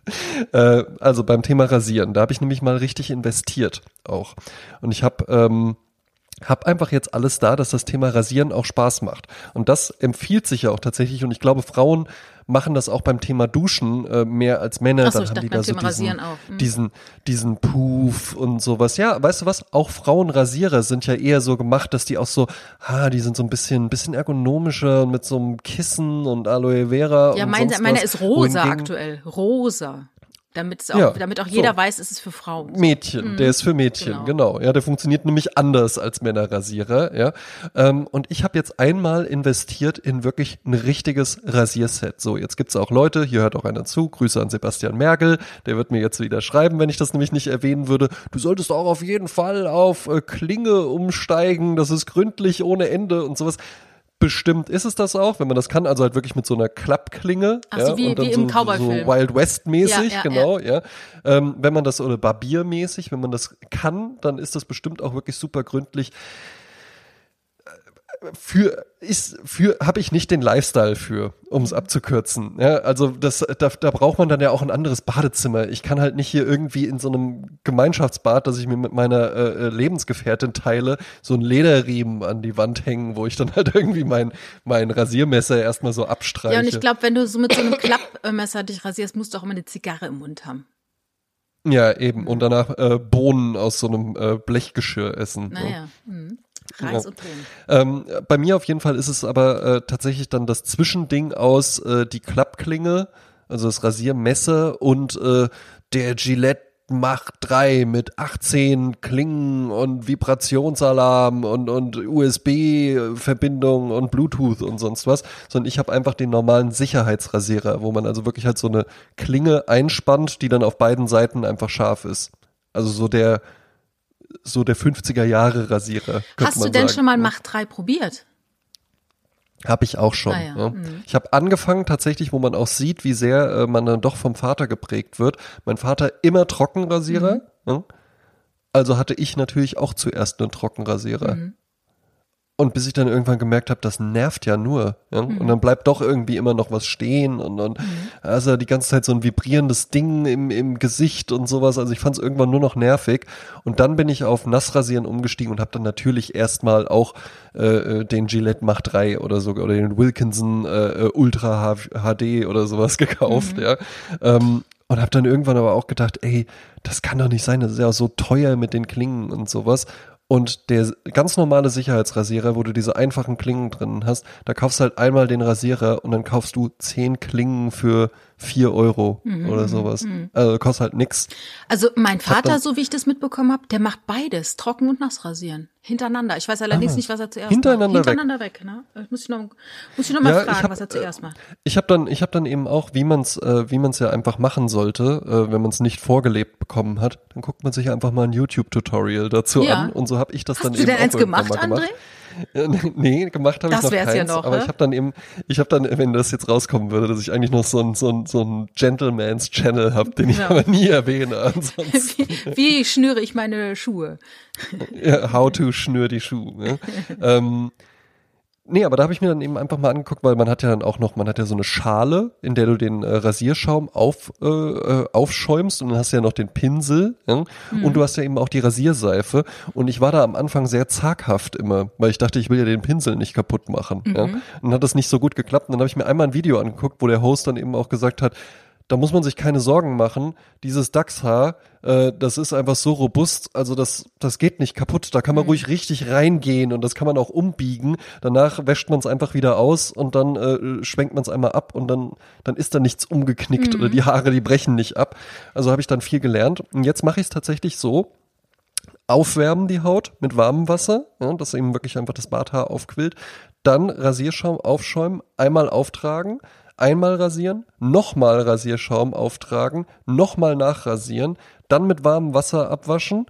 äh, also beim Thema Rasieren, da habe ich nämlich mal richtig investiert auch. Und ich habe ähm, hab einfach jetzt alles da, dass das Thema Rasieren auch Spaß macht. Und das empfiehlt sich ja auch tatsächlich. Und ich glaube, Frauen machen das auch beim Thema Duschen äh, mehr als Männer.
So,
Dann haben die da
beim
so diesen,
Rasieren auch. Mhm.
diesen, diesen Puff und sowas. Ja, weißt du was? Auch Frauenrasierer sind ja eher so gemacht, dass die auch so, ah, die sind so ein bisschen, ein bisschen ergonomischer und mit so einem Kissen und Aloe Vera.
Ja,
und
meine,
sonst
meine
was.
ist rosa
Wohingegen-
aktuell. Rosa. Damit es auch,
Ja,
damit auch
so.
jeder weiß, es ist für Frauen.
Mädchen, der ist für Mädchen,
Genau.
genau. Ja, der funktioniert nämlich anders als Männerrasierer, ja. Ähm, und ich habe jetzt einmal investiert in wirklich ein richtiges Rasierset. So, jetzt gibt's auch Leute, hier hört auch einer zu, Grüße an Sebastian Merkel, der wird mir jetzt wieder schreiben, wenn ich das nämlich nicht erwähnen würde. Du solltest auch auf jeden Fall auf äh, Klinge umsteigen, das ist gründlich ohne Ende und sowas. Bestimmt ist es das auch, wenn man das kann, also halt wirklich mit so einer Klappklinge.
Ach so,
ja,
wie-
und dann
wie im
so, so
Cowboy-Film.
Wild West mäßig,
Ja, ja,
genau, ja. Ähm, wenn man das oder Barbiermäßig, wenn man das kann, dann ist das bestimmt auch wirklich super gründlich. Für ist für habe ich nicht den Lifestyle für, um es abzukürzen. Ja, also das da, da braucht man dann ja auch ein anderes Badezimmer. Ich kann halt nicht hier irgendwie in so einem Gemeinschaftsbad, das ich mir mit meiner äh, äh Lebensgefährtin teile, so ein Lederriemen an die Wand hängen, wo ich dann halt irgendwie mein mein Rasiermesser erstmal so abstreiche.
Ja, und ich glaube, wenn du so mit so einem Klappmesser dich rasierst, musst du auch immer eine Zigarre im Mund haben.
Ja, eben. Und danach äh, Bohnen aus so einem äh, Blechgeschirr essen.
Naja. So. Mhm. Reis ja. und Bohnen.
Ähm, bei mir auf jeden Fall ist es aber äh, tatsächlich dann das Zwischending aus äh, die Klappklinge, also das Rasiermesser und äh, der Gillette Mach 3 mit 18 Klingen und Vibrationsalarm und, und USB-Verbindung und Bluetooth und sonst was, sondern ich habe einfach den normalen Sicherheitsrasierer, wo man also wirklich halt so eine Klinge einspannt, die dann auf beiden Seiten einfach scharf ist. Also so der so der 50er Jahre Rasierer.
Hast du denn sagen. schon mal Mach 3 probiert?
Habe ich auch schon. Ah, ja. Ja. Mhm. Ich habe angefangen tatsächlich, wo man auch sieht, wie sehr äh, man dann doch vom Vater geprägt wird. Mein Vater immer Trockenrasierer. Mhm. Ja? Also hatte ich natürlich auch zuerst einen Trockenrasierer. Mhm. Und bis ich dann irgendwann gemerkt habe, das nervt ja nur. Ja? Mhm. Und dann bleibt doch irgendwie immer noch was stehen und, und mhm. also die ganze Zeit so ein vibrierendes Ding im, im Gesicht und sowas. Also ich fand es irgendwann nur noch nervig. Und dann bin ich auf Nassrasieren umgestiegen und habe dann natürlich erstmal auch äh, äh den Gillette Mach 3 oder so oder den Wilkinson äh, äh Ultra HD oder sowas gekauft. Mhm. Ja. Ähm, und habe dann irgendwann aber auch gedacht, ey, das kann doch nicht sein, das ist ja so teuer mit den Klingen und sowas. Und der ganz normale Sicherheitsrasierer, wo du diese einfachen Klingen drin hast, da kaufst halt einmal den Rasierer und dann kaufst du zehn Klingen für vier Euro mhm, oder sowas. Mhm. Also kostet halt nix.
Also mein Vater, so wie ich das mitbekommen habe, der macht beides, trocken und nass rasieren. Hintereinander. Ich weiß allerdings ah, nicht, was er zuerst
hintereinander
macht. Hintereinander weg. weg ne? muss ich noch, muss ich noch mal ja, fragen, hab, was er zuerst macht.
Ich habe dann, ich habe dann eben auch, wie man's, äh, wie man's ja einfach machen sollte, äh, wenn man es nicht vorgelebt bekommen hat, dann guckt man sich einfach mal ein YouTube-Tutorial dazu ja. an und so habe ich das
Hast
dann
eben
auch
eins gemacht, gemacht. André?
nee, gemacht habe ich noch keins. Ja noch, aber ne? ich habe dann eben, ich habe dann, wenn das jetzt rauskommen würde, dass ich eigentlich noch so ein so ein, so ein Gentleman's Channel habe, den ich ja. aber nie erwähne. Ansonsten.
Wie, wie schnüre ich meine Schuhe?
ja, how to schnür die Schuhe. Ne? ähm, Nee, aber da habe ich mir dann eben einfach mal angeguckt, weil man hat ja dann auch noch, man hat ja so eine Schale, in der du den äh, Rasierschaum auf, äh, äh, aufschäumst und dann hast du ja noch den Pinsel ja? Mhm. und du hast ja eben auch die Rasierseife und ich war da am Anfang sehr zaghaft immer, weil ich dachte, ich will ja den Pinsel nicht kaputt machen. Mhm. Ja? Und dann hat das nicht so gut geklappt und dann habe ich mir einmal ein Video angeguckt, wo der Host dann eben auch gesagt hat, da muss man sich keine Sorgen machen. Dieses Dachshaar, äh, das ist einfach so robust, also das, das geht nicht kaputt. Da kann man mhm. ruhig richtig reingehen und das kann man auch umbiegen. Danach wäscht man es einfach wieder aus und dann äh, schwenkt man es einmal ab und dann, dann ist da nichts umgeknickt mhm. oder die Haare, die brechen nicht ab. Also habe ich dann viel gelernt. Und jetzt mache ich es tatsächlich so. Aufwärmen die Haut mit warmem Wasser, ja, dass eben wirklich einfach das Barthaar aufquillt. Dann Rasierschaum aufschäumen, einmal auftragen, einmal rasieren, nochmal Rasierschaum auftragen, nochmal nachrasieren, dann mit warmem Wasser abwaschen,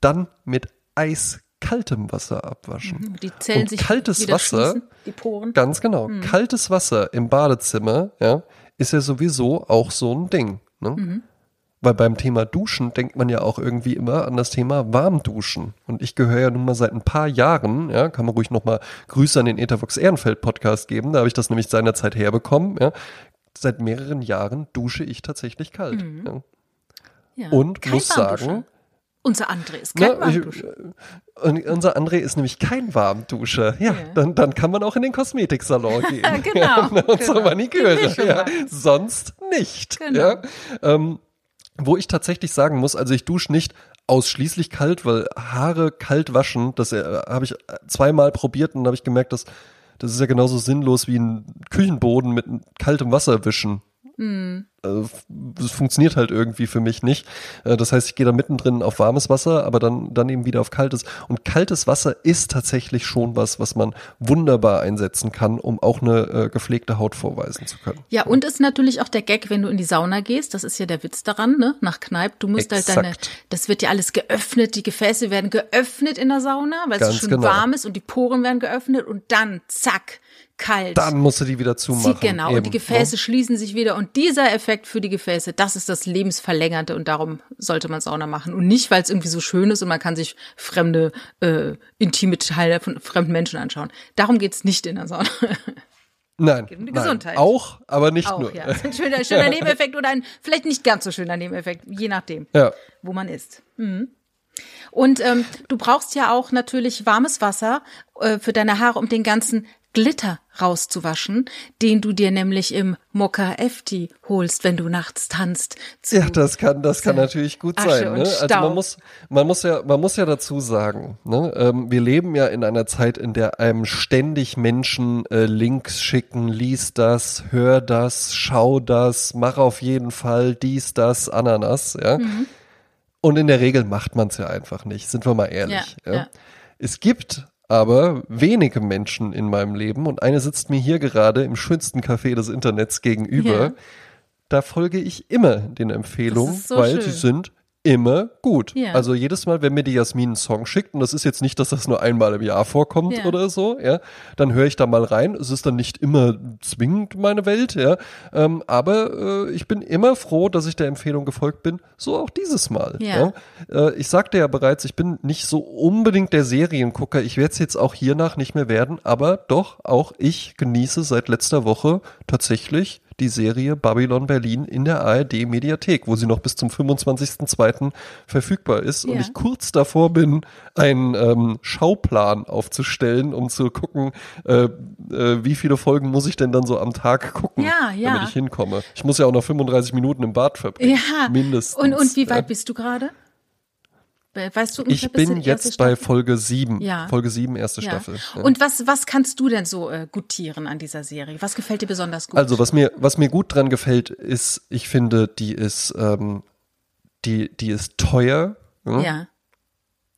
dann mit eiskaltem Wasser abwaschen.
Mhm, die Zellen Und
sich kaltes Wasser,
die Poren.
ganz genau, mhm. kaltes Wasser im Badezimmer, ja, ist ja sowieso auch so ein Ding. Ne? Mhm. Weil beim Thema Duschen denkt man ja auch irgendwie immer an das Thema Warmduschen. Und ich gehöre ja nun mal seit ein paar Jahren, ja, kann man ruhig nochmal Grüße an den Ethervox Ehrenfeld Podcast geben. Da habe ich das nämlich seinerzeit herbekommen. Ja. Seit mehreren Jahren dusche ich tatsächlich kalt. Mhm. Ja. Ja, und muss sagen,
unser André ist kein Na,
Warmduscher. Ich, unser André ist nämlich kein Warmduscher. Ja, ja, Dann, dann kann man auch in den Kosmetiksalon gehen.
genau. Ja, und
genau. zur Manikeure. Ja, sonst nicht. Genau. Ja. Ähm, wo ich tatsächlich sagen muss, also ich dusche nicht ausschließlich kalt, weil Haare kalt waschen, das äh, habe ich zweimal probiert und habe ich gemerkt, dass das ist ja genauso sinnlos wie ein Küchenboden mit kaltem Wasser wischen. Mhm. Also, das funktioniert halt irgendwie für mich nicht. Äh, das heißt, ich gehe da mittendrin auf warmes Wasser, aber dann, dann eben wieder auf kaltes. Und kaltes Wasser ist tatsächlich schon was, was man wunderbar einsetzen kann, um auch eine äh, gepflegte Haut vorweisen zu können.
Ja, und ist natürlich auch der Gag, wenn du in die Sauna gehst, das ist ja der Witz daran, ne? Nach Kneipp, du musst Exakt. halt deine, das wird ja alles geöffnet, die Gefäße werden geöffnet in der Sauna, weil Ganz es schon genau. warm ist und die Poren werden geöffnet und dann zack, kalt.
Dann musst du die wieder zumachen.
Sie, genau,
eben,
und die Gefäße
ne?
schließen sich wieder. Und dieser Effekt für die Gefäße, das ist das Lebensverlängernde und darum sollte man Sauna machen. Und nicht, weil es irgendwie so schön ist und man kann sich fremde, äh, intime Teile von fremden Menschen anschauen. Darum geht's nicht in der Sauna.
Nein,
um die
nein,
Gesundheit.
auch, aber nicht
Auch,
nur.
ja. Das ist ein schöner, schöner Nebeneffekt oder ein vielleicht nicht ganz so schöner Nebeneffekt, je nachdem,
Ja.
wo man ist. Mhm. Und ähm, du brauchst ja auch natürlich warmes Wasser äh, für deine Haare, um den ganzen Glitter rauszuwaschen, den du dir nämlich im Mokka Efti holst, wenn du nachts tanzt.
Ja, das kann, das kann natürlich gut
Asche
sein. Ne? Also man muss, man muss ja, man muss ja dazu sagen, ne? ähm, wir leben ja in einer Zeit, in der einem ständig Menschen äh, Links schicken, lies das, hör das, schau das, mach auf jeden Fall dies, das, Ananas, ja.
Mhm.
Und in der Regel macht man es ja einfach nicht, sind wir mal ehrlich.
Ja, ja.
Es gibt aber wenige Menschen in meinem Leben und eine sitzt mir hier gerade im schönsten Café des Internets gegenüber.
Ja.
Da folge ich immer den Empfehlungen,
so
weil
schön.
sie sind immer gut.
Ja.
Also jedes Mal, wenn mir die Jasmin einen Song schickt, und das ist jetzt nicht, dass das nur einmal im Jahr vorkommt
Ja.
oder so, ja, dann höre ich da mal rein. Es ist dann nicht immer zwingend meine Welt, ja, ähm, aber äh, ich bin immer froh, dass ich der Empfehlung gefolgt bin, so auch dieses Mal.
Ja.
Ja. Äh, ich sagte ja bereits, ich bin nicht so unbedingt der Seriengucker. Ich werde es jetzt auch hiernach nicht mehr werden, aber doch auch ich genieße seit letzter Woche tatsächlich die Serie Babylon Berlin in der ARD Mediathek, wo sie noch bis zum 25.02. verfügbar ist und
Ja.
ich kurz davor bin, einen ähm, Schauplan aufzustellen, um zu gucken, äh, äh, wie viele Folgen muss ich denn dann so am Tag gucken,
Ja, ja.
damit ich hinkomme. Ich muss ja auch noch 35 Minuten im Bad verbringen.
Ja.
Mindestens.
Und, und wie weit bist du gerade? Weißt du
Ich bin jetzt bei? Folge 7.
Ja.
Folge 7, erste
Ja.
Staffel. Ja.
Und was, was kannst du denn so äh, gutieren an dieser Serie? Was gefällt dir besonders gut?
Also was mir, was mir gut dran gefällt, ist, ich finde, die ist, ähm, die, die ist teuer. Ja?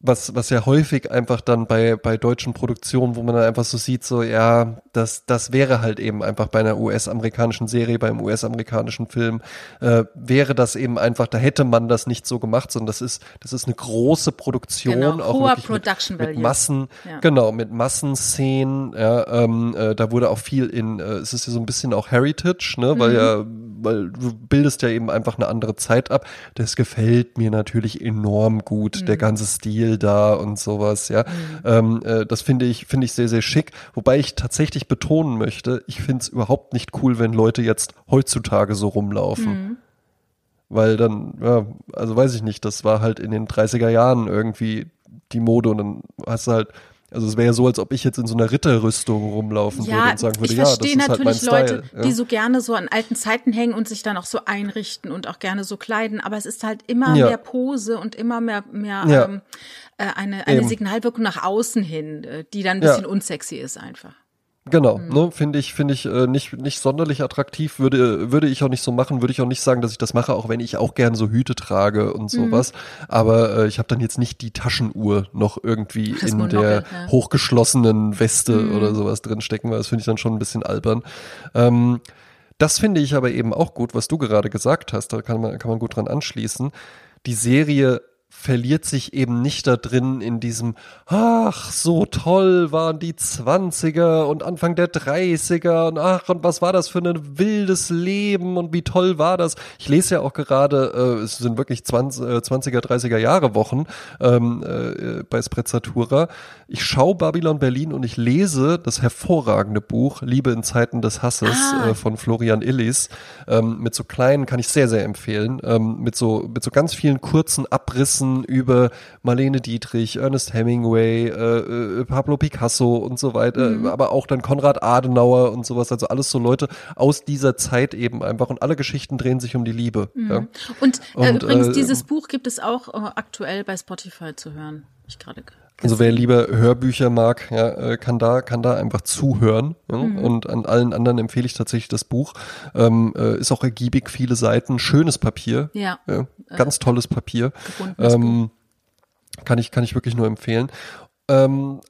Was, was ja häufig einfach dann bei, bei deutschen Produktionen, wo man dann einfach so sieht, so, ja, das, das wäre halt eben einfach bei einer US-amerikanischen Serie, beim US-amerikanischen Film, äh, wäre das eben einfach, da hätte man das nicht so gemacht, sondern das ist, das ist eine große Produktion,
Genau,
auch
hoher Production
mit, mit. Massen,
Ja.
genau, mit Massenszenen, ja, ähm, äh, da wurde auch viel in, äh, es ist ja so ein bisschen auch Heritage, ne, weil
Mhm.
ja, weil du bildest ja eben einfach eine andere Zeit ab. Das gefällt mir natürlich enorm gut,
Mhm.
der ganze Stil da und sowas, ja. Ähm, äh, das finde ich, finde ich sehr, sehr schick. Wobei ich tatsächlich betonen möchte, ich finde es überhaupt nicht cool, wenn Leute jetzt heutzutage so rumlaufen.
Mhm.
Weil dann, ja, also weiß ich nicht, das war halt in den 30er Jahren irgendwie die Mode und dann hast du halt, also es wäre ja so, als ob ich jetzt in so einer Ritterrüstung rumlaufen würde
Ja,
und sagen würde,
ich
ja, das
verstehe
ist halt mein
natürlich Leute,
Style.
die
ja.
so gerne so an alten Zeiten hängen und sich dann auch so einrichten und auch gerne so kleiden, aber es ist halt immer
Ja.
mehr Pose und immer mehr, mehr ähm, äh, eine, eine
Eben.
Signalwirkung nach außen hin, äh, die dann ein bisschen unsexy ist einfach.
Genau,
Mhm.
ne, finde ich, finde ich äh, nicht, nicht sonderlich attraktiv, würde, würde ich auch nicht so machen, würde ich auch nicht sagen, dass ich das mache, auch wenn ich auch gern so Hüte trage und
Mhm.
sowas. Aber äh, ich habe dann jetzt nicht die Taschenuhr noch irgendwie
Das
in
Monokel,
der.
Mhm.
hochgeschlossenen Weste oder sowas drin stecken, weil das finde ich dann schon ein bisschen albern. Ähm, das finde ich aber eben auch gut, was du gerade gesagt hast, da kann man, kann man gut dran anschließen. Die Serie verliert sich eben nicht da drin in diesem, ach, so toll waren die 20er und Anfang der 30er und ach, und was war das für ein wildes Leben und wie toll war das. Ich lese ja auch gerade, äh, es sind wirklich 20, äh, 20er, 30er Jahre Wochen ähm, äh, bei Sprezzatura. Ich schaue Babylon Berlin und ich lese das hervorragende Buch Liebe in Zeiten des Hasses
Ah.
äh, von Florian Illis. Ähm, mit so kleinen kann ich sehr, sehr empfehlen. Ähm, mit so, mit so ganz vielen kurzen Abrissen über Marlene Dietrich, Ernest Hemingway, äh, äh, Pablo Picasso und so weiter,
Mhm.
aber auch dann Konrad Adenauer und sowas. Also alles so Leute aus dieser Zeit eben einfach. Und alle Geschichten drehen sich um die Liebe. Ja.
Und, äh,
Und,
übrigens,
äh,
dieses Buch gibt es auch äh, aktuell bei Spotify zu hören. Ich gerade.
Also wer lieber Hörbücher mag, ja, äh, kann da kann da einfach zuhören. Ja?
Mhm.
Und an allen anderen empfehle ich tatsächlich das Buch. Ähm, äh, ist auch ergiebig, viele Seiten, schönes Papier.
Ja.
Ja, ganz tolles Papier. Ähm, kann ich kann ich wirklich nur empfehlen. Ähm,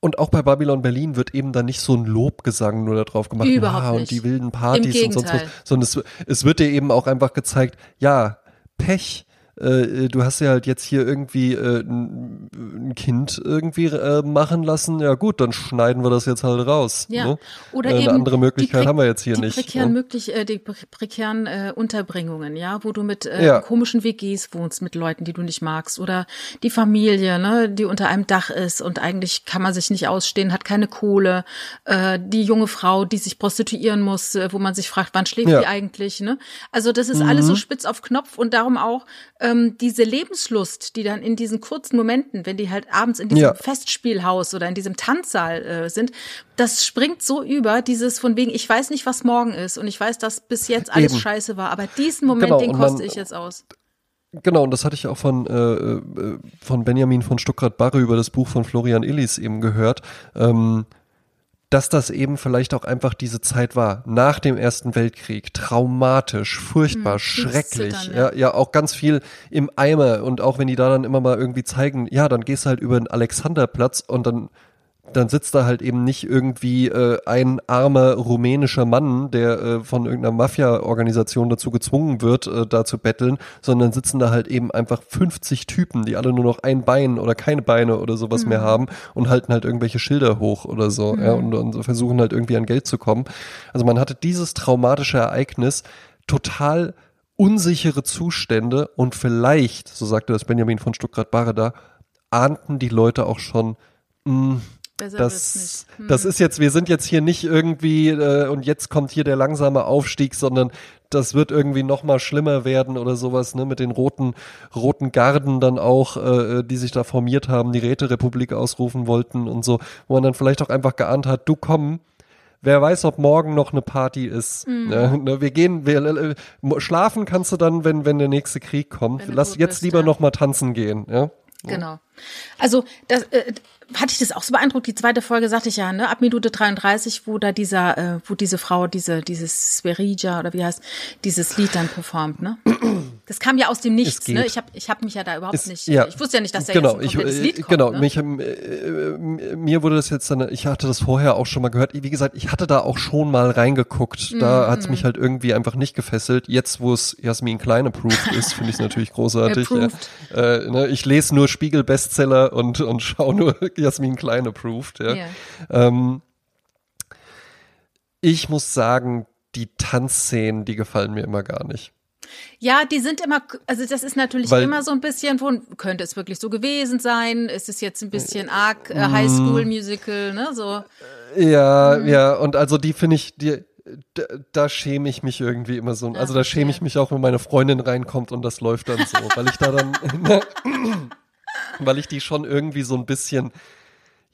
und auch bei Babylon Berlin wird eben dann nicht so ein Lobgesang nur darauf gemacht,
Überhaupt
ah, und
nicht.
die wilden Partys und sonst was, sondern es, es wird dir eben auch einfach gezeigt, ja, Pech, äh, du hast ja halt jetzt hier irgendwie äh, ein, Kind irgendwie äh, machen lassen, ja gut, dann schneiden wir das jetzt halt raus.
Ja.
Ne?
Oder
Äh,
eben
eine andere Möglichkeit
die
haben wir jetzt hier
die
nicht.
Prekären
ne?
möglich, äh, die pre- prekären äh, Unterbringungen, ja, wo du mit äh,
Ja.
komischen WGs wohnst, mit Leuten, die du nicht magst. Oder die Familie, ne, die unter einem Dach ist und eigentlich kann man sich nicht ausstehen, hat keine Kohle. Äh, die junge Frau, die sich prostituieren muss, äh, wo man sich fragt, wann schläft
Ja.
die eigentlich, ne? Also das ist alles so spitz auf Knopf und darum auch ähm, diese Lebenslust, die dann in diesen kurzen Momenten, wenn die halt abends in diesem
Ja.
Festspielhaus oder in diesem Tanzsaal äh, sind, das springt so über, dieses von wegen, ich weiß nicht, was morgen ist und ich weiß, dass bis jetzt alles
Eben.
scheiße war, aber diesen Moment,
Genau,
den
und man-
koste ich jetzt aus.
Genau, und das hatte ich auch von, äh, äh, von Benjamin von Stuckrad-Barre über das Buch von Florian Illis eben gehört, ähm, dass das eben vielleicht auch einfach diese Zeit war, nach dem Ersten Weltkrieg, traumatisch, furchtbar,
Hm,
schrecklich,
Kriegszittern,
ja.
ja.
ja, auch ganz viel im Eimer und auch wenn die da dann immer mal irgendwie zeigen, ja, dann gehst du halt über den Alexanderplatz und dann dann sitzt da halt eben nicht irgendwie äh, ein armer rumänischer Mann, der äh, von irgendeiner Mafia-Organisation dazu gezwungen wird, äh, da zu betteln, sondern sitzen da halt eben einfach 50 Typen, die alle nur noch ein Bein oder keine Beine oder sowas mehr haben und halten halt irgendwelche Schilder hoch oder so, ja, und, und versuchen halt irgendwie an Geld zu kommen. Also man hatte dieses traumatische Ereignis total unsichere Zustände und vielleicht, so sagte das Benjamin von Stuckrad-Barre da, ahnten die Leute auch schon, mh,
Besser
das.
Hm.
das ist jetzt, wir sind jetzt hier nicht irgendwie äh, und jetzt kommt hier der langsame Aufstieg, sondern das wird irgendwie noch mal schlimmer werden oder sowas, ne, mit den roten, roten Garden dann auch, äh, die sich da formiert haben, die Räterepublik ausrufen wollten und so, wo man dann vielleicht auch einfach geahnt hat, du komm, wer weiß, ob morgen noch eine Party ist. Ja, ne, wir gehen, wir, äh, schlafen kannst du dann, wenn, wenn der nächste Krieg kommt. Lass jetzt
bist,
lieber
ja.
noch mal tanzen gehen, ja.
Genau. Also das äh, hatte ich das auch so beeindruckt. Die zweite Folge sagte ich ja, ne, ab Minute 33, wo da dieser, äh, wo diese Frau, diese, dieses Sverija oder wie heißt, dieses Lied dann performt, ne? Das kam ja aus dem Nichts, ne? Ich habe ich hab mich ja da überhaupt
Ist-
nicht,
ja.
ich wusste ja nicht, dass da
genau,
jetzt ein
ich, äh,
Lied kommt.
genau,
ne?
mich, äh, äh, mir wurde das jetzt dann, ich hatte das vorher auch schon mal gehört. Wie gesagt, ich hatte da auch schon mal reingeguckt. Da
Mhm.
hat's mich halt irgendwie einfach nicht gefesselt. Jetzt, wo es Jasmin Klein approved ist, finde ich es natürlich großartig. ja. Äh, ne, ich lese nur Spiegel-Bestseller und, und schaue nur Jasmin Klein approved. Ja.
Ja.
Ähm, ich muss sagen, die Tanzszenen, die gefallen mir immer gar nicht.
Ja, die sind immer, also das ist natürlich
Weil-
immer so ein bisschen, wo, könnte es wirklich so gewesen sein? Ist es jetzt ein bisschen arg
Mm.
äh, Highschool-Musical, ne? So.
Ja,
Mhm.
ja, und also die finde ich, die, da, da schäme ich mich irgendwie immer so. Also da schäme ich mich auch, wenn meine Freundin reinkommt und das läuft dann so, weil ich da dann, ne, weil ich die schon irgendwie so ein bisschen,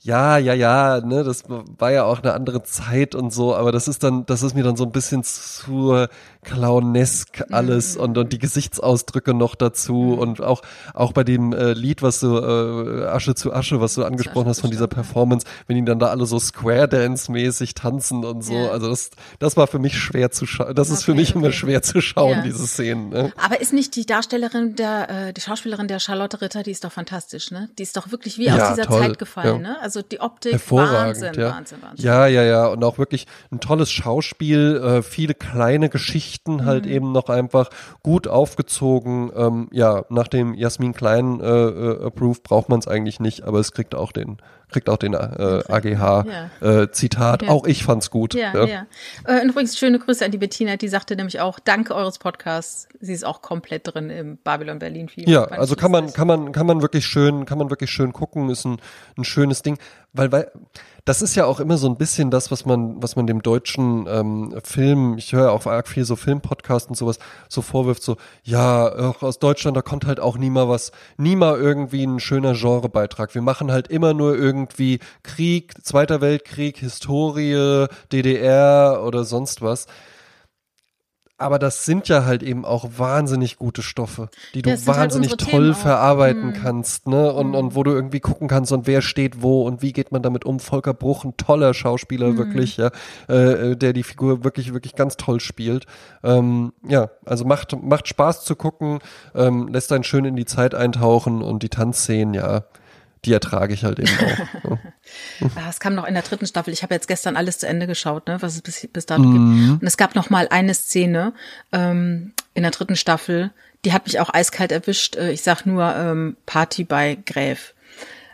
ja, ja, ja, ne, das war ja auch eine andere Zeit und so, aber das ist dann, das ist mir dann so ein bisschen zu clownesk alles und, und die Gesichtsausdrücke noch dazu und auch, auch bei dem äh, Lied, was du, äh, Asche zu Asche, was du angesprochen hast von dieser Performance, wenn die dann da alle so Square Dance mäßig tanzen und so,
Ja.
also das, das war für mich schwer zu schauen, das ist für
Okay,
mich immer
okay.
schwer zu schauen,
Ja.
diese Szenen, ne?
Aber ist nicht die Darstellerin der, äh, die Schauspielerin der Charlotte Ritter, die ist doch fantastisch, ne? Die ist doch wirklich wie
Ja,
aus dieser
toll,
Zeit gefallen, ne? Also die Optik,
Hervorragend,
Wahnsinn,
ja.
Wahnsinn, Wahnsinn.
Ja, ja, ja. Und auch wirklich ein tolles Schauspiel, äh, viele kleine Geschichten
Mhm.
halt eben noch einfach gut aufgezogen. Ähm, ja, nach dem Jasmin Klein äh, äh, Approved braucht man es eigentlich nicht, aber es kriegt auch den, kriegt auch den äh, AGH äh, Zitat.
Ja.
Auch ich fand's gut.
Ja, ja. Äh, und übrigens schöne Grüße an die Bettina, die sagte nämlich auch, danke eures Podcasts, sie ist auch komplett drin im Babylon Berlin Film.
Ja, also kann man, kann man, kann man wirklich schön, kann man wirklich schön gucken, ist ein, ein schönes Ding, weil, weil, das ist ja auch immer so ein bisschen das, was man, was man dem deutschen ähm, Film, ich höre auch arg viel so Filmpodcasts und sowas, so vorwirft, so, ja, auch aus Deutschland, da kommt halt auch nie mal was, nie mal irgendwie ein schöner Genrebeitrag. Wir machen halt immer nur irgendwie Krieg, Zweiter Weltkrieg, Historie, DDR oder sonst was. Aber das sind ja halt eben auch wahnsinnig gute Stoffe, die du
Ja, halt
wahnsinnig
unsere
toll verarbeiten
Mhm.
kannst, ne? Und, und wo du irgendwie gucken kannst und wer steht wo und wie geht man damit um. Volker Bruch, ein toller Schauspieler,
Mhm.
wirklich, ja, äh, äh, der die Figur wirklich, wirklich ganz toll spielt. Ähm, ja, also macht, macht Spaß zu gucken, ähm, lässt einen schön in die Zeit eintauchen und die Tanzszenen, ja, die ertrage ich halt eben auch. Ne?
Ah, es kam noch in der dritten Staffel. Ich habe jetzt gestern alles zu Ende geschaut, ne, was es bis, bis dato mhm. gibt. Und es gab noch mal eine Szene ähm, in der dritten Staffel, die hat mich auch eiskalt erwischt. Äh, ich sag nur ähm, Party bei Gräf.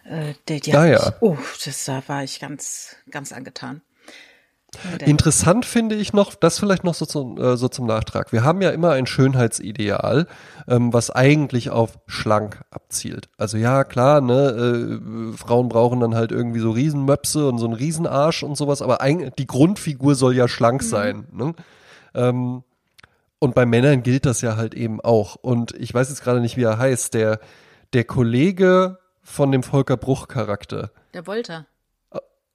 Äh, die, die
ah, ja.
Mich, oh, das da war ich ganz, ganz angetan.
Interessant finde ich noch, das vielleicht noch so zum, äh, so zum Nachtrag. Wir haben ja immer ein Schönheitsideal, ähm, was eigentlich auf schlank abzielt. Also ja, klar, ne, äh, Frauen brauchen dann halt irgendwie so Riesenmöpse und so einen Riesenarsch und sowas, aber ein, die Grundfigur soll ja schlank mhm. sein. Ne? Ähm, und bei Männern gilt das ja halt eben auch. Und ich weiß jetzt gerade nicht, wie er heißt, der, der Kollege von dem Volker Bruch Charakter.
Der Wolter.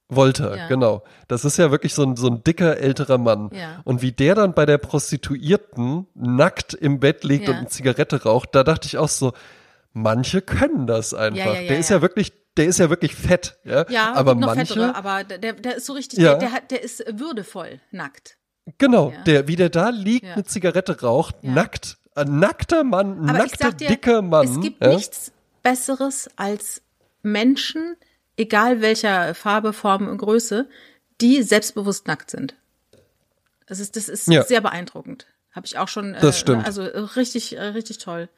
Wolter, ja. genau. Das ist ja wirklich so ein, so ein dicker älterer Mann. Ja. Und wie der dann bei der Prostituierten nackt im Bett liegt ja. und eine Zigarette raucht, da dachte ich auch so, manche können das einfach. der ist ja wirklich, der ist ja wirklich fett, ja.
Ja,
aber
noch
manche,
fettere, aber der, der ist so richtig, der, der, hat, der ist würdevoll nackt.
Genau, der, wie der da liegt, eine Zigarette raucht, nackt, ein nackter Mann, ein nackter, dir, dicker Mann.
Es gibt nichts Besseres als Menschen, egal welcher Farbe, Form und Größe, die selbstbewusst nackt sind. Das ist, das ist ja. sehr beeindruckend. Habe ich auch schon.
Äh, das stimmt.
Also äh, richtig, äh, richtig toll.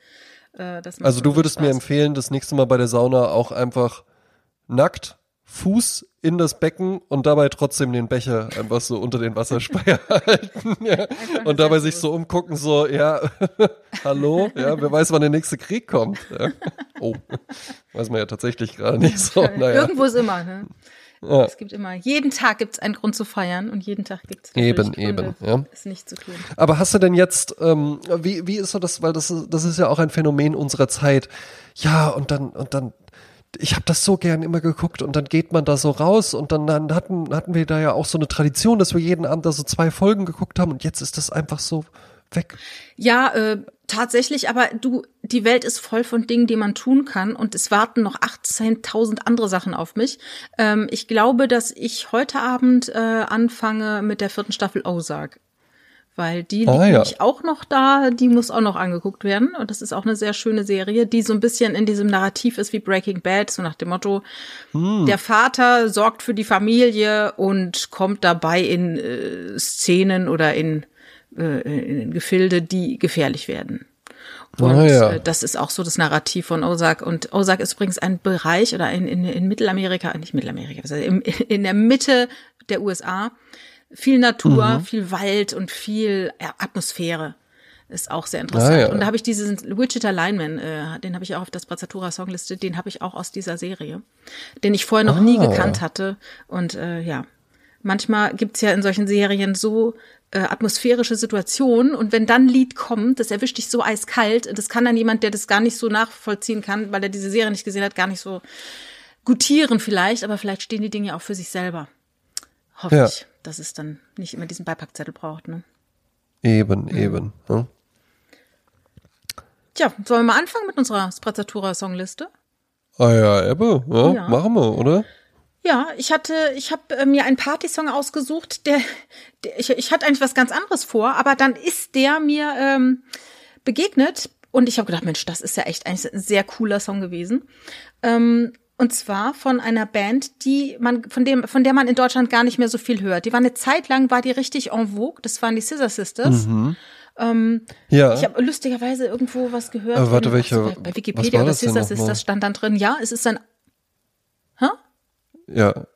Äh, also du würdest Spaß. mir empfehlen, das nächste Mal bei der Sauna auch einfach nackt Fuß in das Becken und dabei trotzdem den Becher einfach so unter den Wasserspeier halten. Ja. Und dabei sich so umgucken, so, ja, hallo, ja, wer weiß, wann der nächste Krieg kommt. Ja. Oh, weiß man ja tatsächlich gerade nicht so.
Naja. Irgendwo ist immer, ne? Ja. Es gibt immer, jeden Tag gibt es einen Grund zu feiern und jeden Tag gibt es
eben, eben, ja.
es nicht zu tun.
Aber hast du denn jetzt, ähm, wie, wie ist so das, weil das, das ist ja auch ein Phänomen unserer Zeit. Ja, und dann, und dann ich habe das so gern immer geguckt und dann geht man da so raus und dann, dann hatten, hatten wir da ja auch so eine Tradition, dass wir jeden Abend da so zwei Folgen geguckt haben und jetzt ist das einfach so weg.
Ja, äh, tatsächlich, aber du, die Welt ist voll von Dingen, die man tun kann und es warten noch 18.000 andere Sachen auf mich. Ähm, ich glaube, dass ich heute Abend äh, anfange mit der vierten Staffel Ozark weil die liegt ah, ja. nämlich auch noch da, die muss auch noch angeguckt werden und das ist auch eine sehr schöne Serie, die so ein bisschen in diesem Narrativ ist wie Breaking Bad, so nach dem Motto, hm. der Vater sorgt für die Familie und kommt dabei in äh, Szenen oder in, äh, in Gefilde, die gefährlich werden. Und ah, ja. äh, das ist auch so das Narrativ von Ozark. Und Ozark ist übrigens ein Bereich oder in, in, in Mittelamerika, nicht Mittelamerika, also in, in der Mitte der USA, viel Natur, mhm. viel Wald und viel Atmosphäre. Ist auch sehr interessant. Ah, ja. Und da habe ich diesen Wichita Lineman, äh, den habe ich auch auf der Sprazzatura Songliste, den habe ich auch aus dieser Serie, den ich vorher noch ah. nie gekannt hatte. Und äh, ja, manchmal gibt's ja in solchen Serien so äh, atmosphärische Situationen und wenn dann ein Lied kommt, das erwischt dich so eiskalt, das kann dann jemand, der das gar nicht so nachvollziehen kann, weil er diese Serie nicht gesehen hat, gar nicht so gutieren vielleicht, aber vielleicht stehen die Dinge auch für sich selber. Hoffe ja. ich dass es dann nicht immer diesen Beipackzettel braucht. Ne?
Eben, mhm. eben. Ja.
Tja, sollen wir mal anfangen mit unserer Sprezzatura-Songliste?
Ah ja, Ebbe, ja, ja, machen wir, oder?
Ja, ich hatte, ich habe äh, mir einen Partysong ausgesucht, der, der ich, ich hatte eigentlich was ganz anderes vor, aber dann ist der mir ähm, begegnet und ich habe gedacht, Mensch, das ist ja echt ein sehr cooler Song gewesen. Ähm, und zwar von einer Band, die man, von dem, von der man in Deutschland gar nicht mehr so viel hört. Die war eine Zeit lang, war die richtig en vogue. Das waren die Scissor Sisters. Mhm. Ähm, ja. Ich habe lustigerweise irgendwo was gehört.
Aber warte, welche?
Bei Wikipedia oder Scissor Sisters stand dann drin. Ja, es ist ein. Hä?
Ja.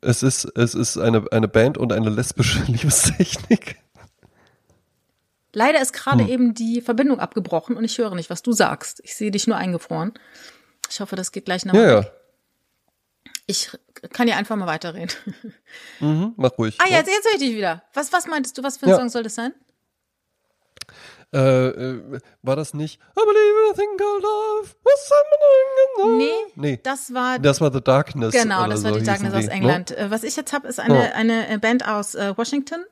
Es ist, es ist eine, eine Band und eine lesbische Liebestechnik.
Leider ist gerade hm. eben die Verbindung abgebrochen und ich höre nicht, was du sagst. Ich sehe dich nur eingefroren. Ich hoffe, das geht gleich nach. Ja, ja. Ich kann ja einfach mal weiterreden.
Mhm, mach ruhig.
Ah, ja, jetzt, jetzt höre ich dich wieder. Was, was meintest du? Was für ein ja. Song soll das sein?
Äh, äh, war das nicht I believe a thing called love was happening
Nee, nee, das war
das war The Darkness.
Genau, das war so die Darkness aus ne? England. No? Was ich jetzt habe, ist eine, oh. eine Band aus äh, Washington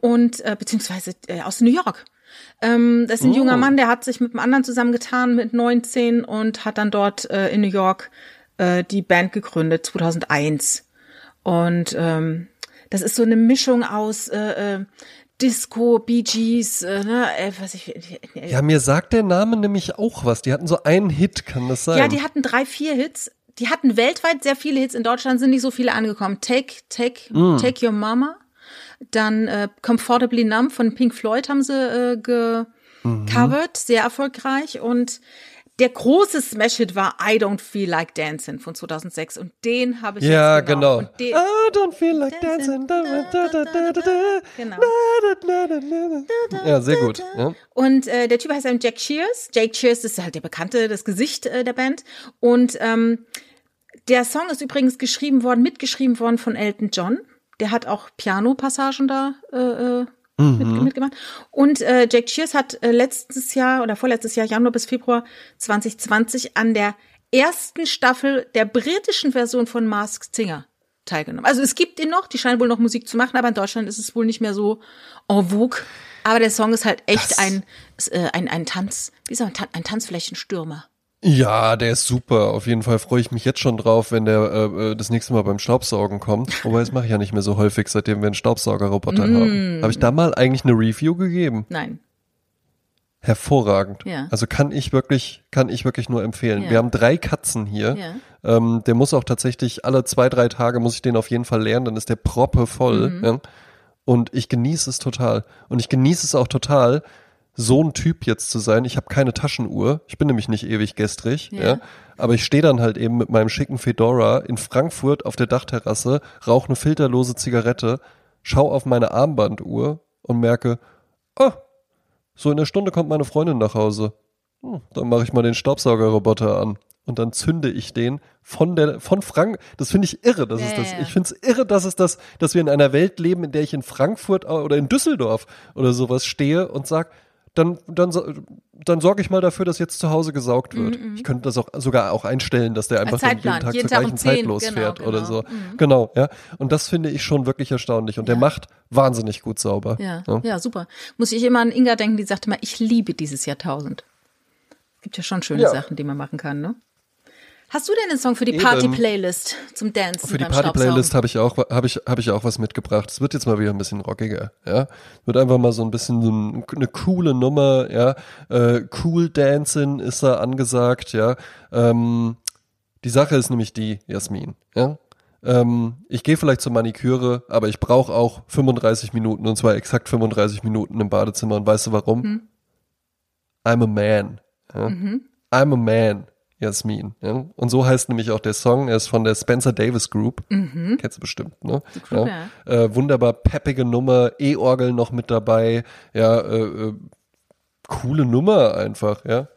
und äh, beziehungsweise äh, aus New York. Ähm, das ist ein oh. junger Mann, der hat sich mit einem anderen zusammengetan mit 19 und hat dann dort äh, in New York äh, die Band gegründet, 2001. Und ähm, das ist so eine Mischung aus äh, äh, Disco, Bee Gees, äh, ne, äh, was ich.
Äh, ja, mir sagt der Name nämlich auch was. Die hatten so einen Hit, kann das sein?
Ja, die hatten drei, vier Hits die hatten weltweit sehr viele Hits. In Deutschland sind nicht so viele angekommen. Take, Take,
Mm.
Take Your Mama. Dann äh, Comfortably Numb von Pink Floyd haben sie äh,
Mhm.
gecovert, sehr erfolgreich. Und der große Smash-Hit war I Don't Feel Like Dancing von 2006. Und den habe ich
Ja,
jetzt
genau.
Und den,
I don't feel like dancing.
Dancing.
Da, da, da, da, da, da.
Genau.
Ja, sehr gut. Ja.
Und äh, der Typ heißt eben Jack Shears. Jake Shears ist halt der bekannte, das Gesicht äh, der Band. Und ähm, der Song ist übrigens geschrieben worden, mitgeschrieben worden von Elton John. Der hat auch Piano-Passagen da äh, äh, mit, mitgemacht. Und äh, Jake Shears hat äh, letztes Jahr oder vorletztes Jahr, Januar bis Februar 2020, an der ersten Staffel der britischen Version von Masked Singer teilgenommen. Also es gibt ihn noch, die scheinen wohl noch Musik zu machen, aber in Deutschland ist es wohl nicht mehr so en vogue. Aber der Song ist halt echt
Das-
ein, äh, ein, ein Tanz, wie sagt man, ein Tanzflächenstürmer.
Ja, der ist super. Auf jeden Fall freue ich mich jetzt schon drauf, wenn der äh, äh, das nächste Mal beim Staubsaugen kommt. Wobei, das mache ich ja nicht mehr so häufig, seitdem wir einen Staubsaugerroboter
Mm.
haben. Habe ich da mal eigentlich eine Review gegeben?
Nein.
Hervorragend.
Ja.
Also kann ich wirklich, kann ich wirklich nur empfehlen.
Ja.
Wir haben drei Katzen hier.
Ja.
Ähm, der muss auch tatsächlich alle zwei, drei Tage muss ich den auf jeden Fall lernen, dann ist der proppe voll.
Mhm.
Ja. Und ich genieße es total. Und ich genieße es auch total, so ein Typ jetzt zu sein. Ich habe keine Taschenuhr. Ich bin nämlich nicht ewig gestrig.
Ja.
Ja. Aber ich stehe dann halt eben mit meinem schicken Fedora in Frankfurt auf der Dachterrasse, rauche eine filterlose Zigarette, schau auf meine Armbanduhr und merke, oh, so in der Stunde kommt meine Freundin nach Hause. Hm, dann mache ich mal den Staubsaugerroboter an. Und dann zünde ich den von der, von Frank, das finde ich irre, das
Ja,
ist
ja,
das, ich finde es irre, dass es das, dass wir in einer Welt leben, in der ich in Frankfurt oder in Düsseldorf oder sowas stehe und sag, dann, dann, dann sorge ich mal dafür, dass jetzt zu Hause gesaugt wird. Ich könnte das auch sogar auch einstellen, dass der einfach dann jeden
Zeitplan,
Tag
jeden
zur
Tag um
gleichen Zeit
10,
losfährt
genau,
oder
genau.
so. Genau, ja. Und das finde ich schon wirklich erstaunlich. Und der macht wahnsinnig gut sauber.
Ja, ja, super. Muss ich immer an Inga denken, die sagte mal, ich liebe dieses Jahrtausend. Gibt ja schon schöne
Ja.
Sachen, die man machen kann, ne? Hast du denn einen Song für die. Party-Playlist zum Dancen
Für die Party-Playlist habe ich auch habe ich habe ich auch was mitgebracht. Es wird jetzt mal wieder ein bisschen rockiger, ja. Wird einfach mal so ein bisschen so ein, eine coole Nummer, ja. Äh, cool Dancing ist da angesagt, ja. Ähm, die Sache ist nämlich die, Jasmin, ja. Ähm, ich gehe vielleicht zur Maniküre, aber ich brauche auch 35 Minuten und zwar exakt 35 Minuten im Badezimmer. Und weißt du warum?
Hm.
I'm a man. Ja?
Mhm.
I'm a man, Jasmin. Ja? Und so heißt nämlich auch der Song. Er ist von der Spencer Davis Group. Kennst du bestimmt, ne?
Group,
ja. Äh, wunderbar peppige Nummer, E-Orgel noch mit dabei. Ja, äh, äh, coole Nummer einfach, ja.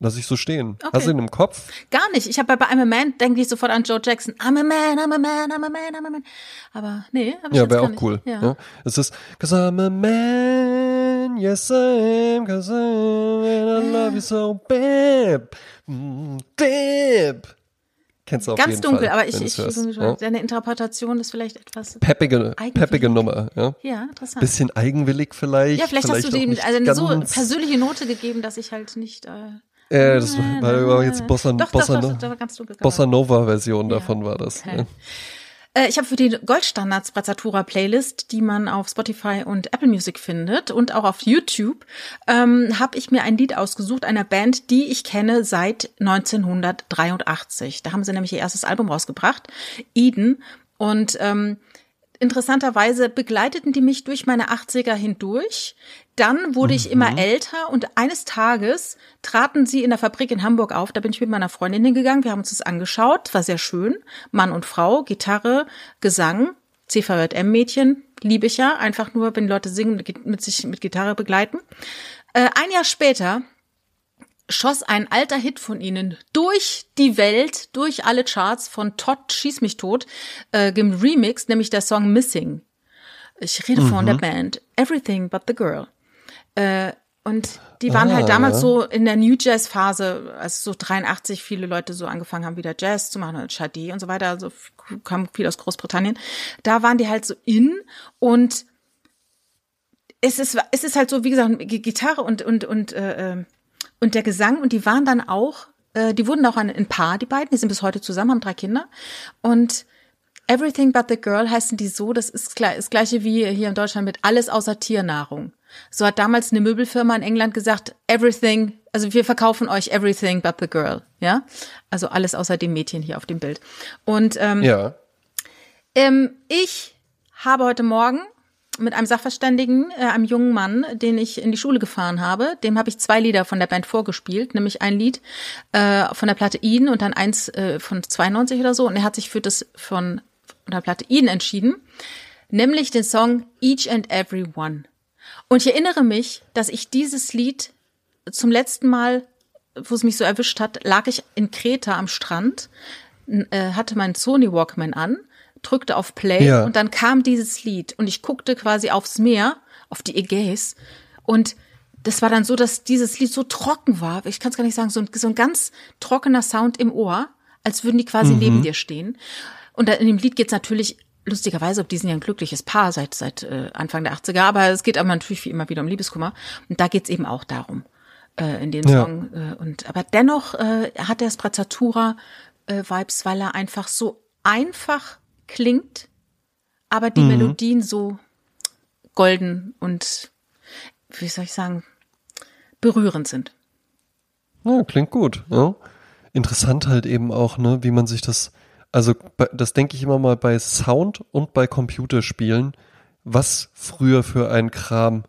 Lass ich so stehen.
Okay.
Hast du ihn im Kopf?
Gar nicht. Ich habe bei I'm a Man, denke ich sofort an Joe Jackson. I'm a man, I'm a man, I'm a man, I'm a man. Aber nee, ich
Ja, wäre auch
nicht.
cool.
Ja.
Ja. Es ist, cause I'm a man, yes I am, cause I'm, and I love you so, babe, mm, babe. Kennst du auf
Ganz
jeden
dunkel,
Fall,
aber ich, ich,
ja?
deine Interpretation ist vielleicht etwas.
Peppige, peppige Nummer, ja.
Ja, interessant.
Bisschen eigenwillig vielleicht.
ja, vielleicht, hast du
auch
dem also eine so persönliche Note gegeben, dass ich halt nicht. Äh,
Äh, das war, war jetzt Bossa,
doch,
Bossa,
doch, doch.
Bossa Nova Version davon war das.
Okay.
Ja.
Äh, Ich habe für die Goldstandards Brazzatura Playlist, die man auf Spotify und Apple Music findet und auch auf YouTube, ähm, habe ich mir ein Lied ausgesucht einer Band, die ich kenne seit 1983. Da haben sie nämlich ihr erstes Album rausgebracht, Eden. Und ähm, interessanterweise begleiteten die mich durch meine 80er hindurch. Dann wurde ich immer älter und eines Tages traten sie in der Fabrik in Hamburg auf. Da bin ich mit meiner Freundin hingegangen. Wir haben uns das angeschaut. War sehr schön. Mann und Frau, Gitarre, Gesang, CVJM-Mädchen. Liebe ich ja. Einfach nur, wenn Leute singen und mit sich mit Gitarre begleiten. Äh, ein Jahr später schoss ein alter Hit von ihnen durch die Welt, durch alle Charts von Todd Schieß mich tot, äh, im Remix, nämlich der Song Missing. Ich rede von der Band Everything But the Girl. Äh, und die waren
Ah,
halt damals
ja.
so in der New Jazz Phase, als so 83 viele Leute so angefangen haben, wieder Jazz zu machen, und Chadi und so weiter, also kam viel aus Großbritannien. Da waren die halt so in und es ist, es ist halt so, wie gesagt, Gitarre und, und, und, äh, ähm, und der Gesang und die waren dann auch, äh, die wurden auch ein, ein Paar, die beiden, die sind bis heute zusammen, haben drei Kinder und Everything but the Girl heißen die so, das ist das gleiche wie hier in Deutschland mit alles außer Tiernahrung. So hat damals eine Möbelfirma in England gesagt, everything also wir verkaufen euch everything but the girl, ja? Also alles außer dem Mädchen hier auf dem Bild. Und ähm,
Ja.
ähm, ich habe heute Morgen mit einem Sachverständigen, äh, einem jungen Mann, den ich in die Schule gefahren habe, dem habe ich zwei Lieder von der Band vorgespielt, nämlich ein Lied äh, von der Platte Eden und dann eins äh, von 92 oder so. Und er hat sich für das von, von der Platte Eden entschieden, nämlich den Song Each and Every One. Und ich erinnere mich, dass ich dieses Lied zum letzten Mal, wo es mich so erwischt hat, lag ich in Kreta am Strand, äh, hatte meinen Sony Walkman an, drückte auf Play
Ja.
und dann kam dieses Lied und ich guckte quasi aufs Meer, auf die Ägäis und das war dann so, dass dieses Lied so trocken war, ich kann es gar nicht sagen, so ein, so ein ganz trockener Sound im Ohr, als würden die quasi neben dir stehen. Und in dem Lied geht's natürlich lustigerweise, ob die sind ja ein glückliches Paar seit seit äh, Anfang der 80er, aber es geht aber natürlich wie immer wieder um Liebeskummer und da geht's eben auch darum äh, in den
Ja.
Song äh, und aber dennoch äh, hat er Sprezzatura äh, weil er einfach so einfach klingt, aber die Melodien so golden und wie soll ich sagen berührend sind.
Ja, klingt gut. Ja. Interessant halt eben auch, ne, wie man sich das, also das denke ich immer mal bei Sound und bei Computerspielen, was früher für ein Kram,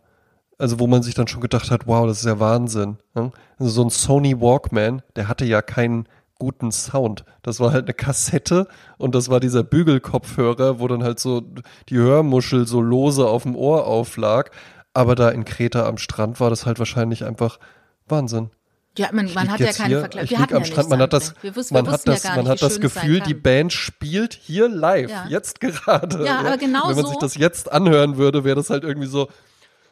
also wo man sich dann schon gedacht hat, wow, das ist ja Wahnsinn. Ja. Also so ein Sony Walkman, der hatte ja keinen guten Sound. Das war halt eine Kassette und das war dieser Bügelkopfhörer, wo dann halt so die Hörmuschel so lose auf dem Ohr auflag. Aber da in Kreta am Strand war das halt wahrscheinlich einfach Wahnsinn.
Ja, man, man hat ja
jetzt
keine
hier,
Vergleich.
Ich
Wir hatten
am
ja
Strand, man hat das.
Wir wussten,
man
wir
hat
wussten
das,
ja gar
man hat das Gefühl, die Band spielt hier live,
Ja.
jetzt gerade.
Ja, aber genau
Wenn man
so-
sich das jetzt anhören würde, wäre das halt irgendwie so.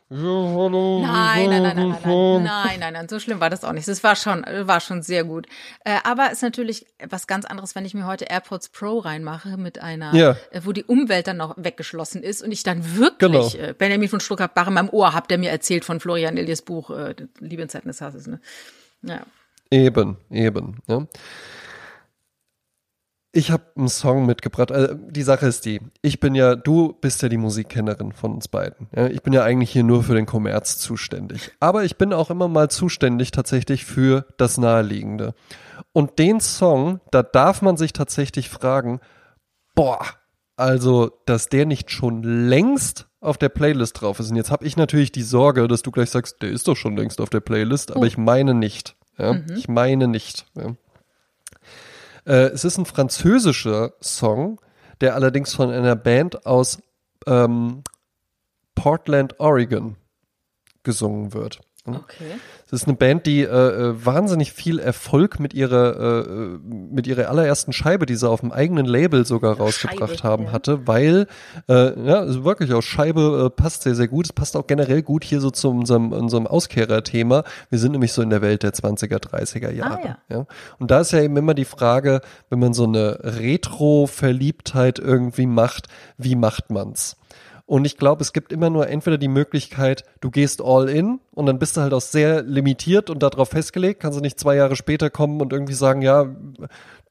Nein, nein, nein, nein, nein, nein, nein, nein, so schlimm war das auch nicht. Das war schon, war schon sehr gut. Äh, aber ist natürlich was ganz anderes, wenn ich mir heute AirPods Pro reinmache mit einer,
ja.
Äh, wo die Umwelt dann noch weggeschlossen ist und ich dann wirklich
genau.
Äh, Benjamin von Stuttgart-Bach in meinem Ohr hab, der mir erzählt von Florian Illies Buch Liebe in Zeiten des Hasses. Ne? Ja.
Eben, eben. Ja. Ich habe einen Song mitgebracht. Also die Sache ist die, ich bin ja, du bist ja die Musikkennerin von uns beiden. Ja, ich bin ja eigentlich hier nur für den Kommerz zuständig. Aber ich bin auch immer mal zuständig tatsächlich für das Naheliegende. Und den Song, da darf man sich tatsächlich fragen, boah, also, dass der nicht schon längst auf der Playlist drauf ist. Und jetzt habe ich natürlich die Sorge, dass du gleich sagst, der ist doch schon längst auf der Playlist, aber
Oh.
ich meine nicht. Ja? Ich meine nicht. Ja? Äh, es ist ein französischer Song, der allerdings von einer Band aus ähm, Portland, Oregon gesungen wird.
Okay.
Es ist eine Band, die äh, äh, wahnsinnig viel Erfolg mit ihrer äh, äh, mit ihrer allerersten Scheibe, die sie auf dem eigenen Label sogar rausgebracht
Scheibe,
haben,
ja.
hatte, weil äh, ja, also wirklich aus Scheibe äh, passt sehr sehr gut. Es passt auch generell gut hier so zu unserem unserem Auskehrer-Thema. Wir sind nämlich so in der Welt der 20er, 30er Jahre.
Ah,
ja. Und da ist ja eben immer die Frage, wenn man so eine Retro-Verliebtheit irgendwie macht, wie macht man's? Und ich glaube, es gibt immer nur entweder die Möglichkeit, du gehst all in und dann bist du halt auch sehr limitiert und darauf festgelegt, kannst du nicht zwei Jahre später kommen und irgendwie sagen, ja,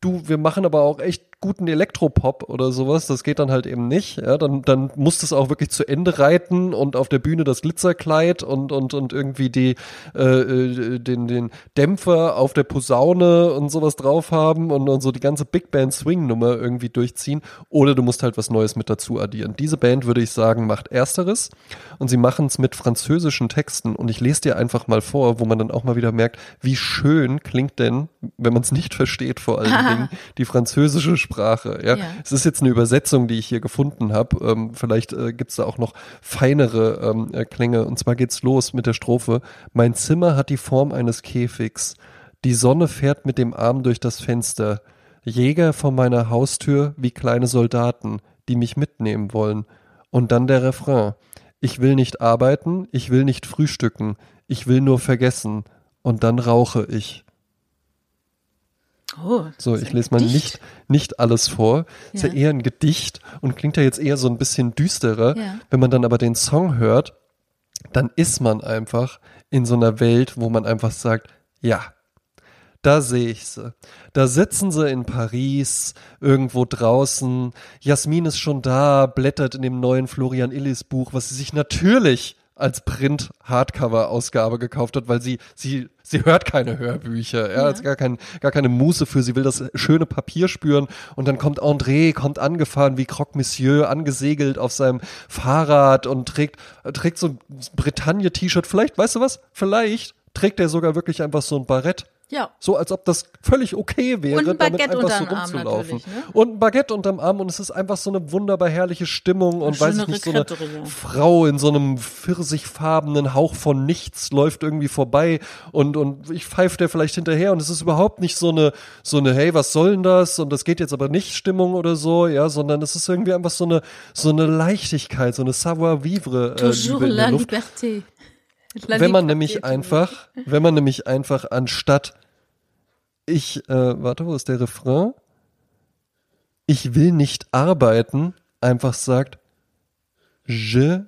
du, wir machen aber auch echt guten Elektropop oder sowas, das geht dann halt eben nicht. Ja, dann, dann musst du es auch wirklich zu Ende reiten und auf der Bühne das Glitzerkleid und, und, und irgendwie die, äh, äh, den, den Dämpfer auf der Posaune und sowas drauf haben und, und so die ganze Big Band Swing Nummer irgendwie durchziehen. Oder du musst halt was Neues mit dazu addieren. Diese Band, würde ich sagen, macht Ersteres und sie machen es mit französischen Texten und ich lese dir einfach mal vor, wo man dann auch mal wieder merkt, wie schön klingt denn, wenn man es nicht versteht vor allen Dingen, die französische Sprache. Ja?
Ja.
Es ist jetzt eine Übersetzung, die ich hier gefunden habe. Ähm, vielleicht äh, gibt's da auch noch feinere ähm, äh, Klänge. Und zwar geht's los mit der Strophe. Mein Zimmer hat die Form eines Käfigs. Die Sonne fährt mit dem Arm durch das Fenster. Jäger vor meiner Haustür wie kleine Soldaten, die mich mitnehmen wollen. Und dann der Refrain. Ich will nicht arbeiten, ich will nicht frühstücken, ich will nur vergessen. Und dann rauche ich. So,
ist
ich lese mal nicht, nicht alles vor. Ist ja
Ja.
eher ein Gedicht und klingt ja jetzt eher so ein bisschen düsterer.
Ja.
Wenn man dann aber den Song hört, dann ist man einfach in so einer Welt, wo man einfach sagt, ja, da sehe ich sie. Da sitzen sie in Paris, irgendwo draußen. Jasmin ist schon da, blättert in dem neuen Florian Illis Buch, was sie sich natürlich als Print-Hardcover-Ausgabe gekauft hat, weil sie, sie, sie hört keine Hörbücher, ja, ja. Hat gar, kein, gar keine Muße für, sie will das schöne Papier spüren. Und dann kommt André, kommt angefahren wie Croque Monsieur, angesegelt auf seinem Fahrrad und trägt, trägt so ein Bretagne-T-Shirt, vielleicht, weißt du was, vielleicht trägt er sogar wirklich einfach so ein Barett
ja.
So als ob das völlig okay wäre,
und ein Baguette
damit einfach
so rumzulaufen.
Ne? Und ein Baguette unterm Arm und es ist einfach so eine wunderbar herrliche Stimmung und weiß ich nicht, so eine Frau in so einem pfirsichfarbenen Hauch von nichts läuft irgendwie vorbei und, und ich pfeife der vielleicht hinterher und es ist überhaupt nicht so eine, so eine, hey, was soll denn das? Und das geht jetzt aber nicht Stimmung oder so, ja, sondern es ist irgendwie einfach so eine, so eine Leichtigkeit, so eine savoir-vivre. Äh,
Toujours la liberté
wenn man nämlich einfach, wenn man nämlich einfach anstatt ich, äh, warte, wo ist der Refrain? Ich will nicht arbeiten, einfach sagt, je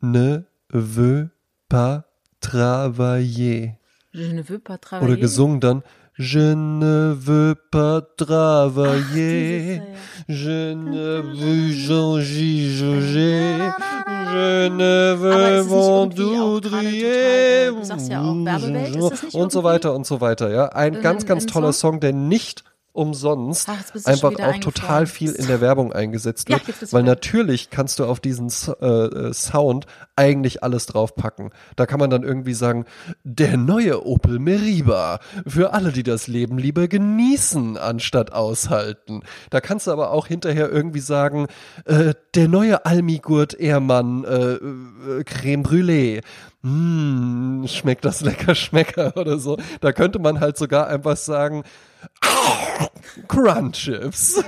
ne veux pas travailler.
Je ne veux pas travailler.
Oder gesungen dann, Je ne veux pas travailler. Ach, Je ne veux changer, changer. Je ne veux m'endoudrier.
Ja
und so weiter und so weiter, ja. Ein ganz, ganz toller Song, der nicht umsonst Ach, einfach auch total viel in der Werbung eingesetzt wird, ja, weil natürlich kannst du auf diesen äh, äh, Sound eigentlich alles draufpacken. Da kann man dann irgendwie sagen, der neue Opel Meriba für alle, die das Leben lieber genießen anstatt aushalten. Da kannst du aber auch hinterher irgendwie sagen, äh, der neue Almigurt Ehrmann äh, äh, Creme Brûlée. Mmh, schmeckt das lecker Schmecker oder so. Da könnte man halt sogar einfach sagen, Crunchips.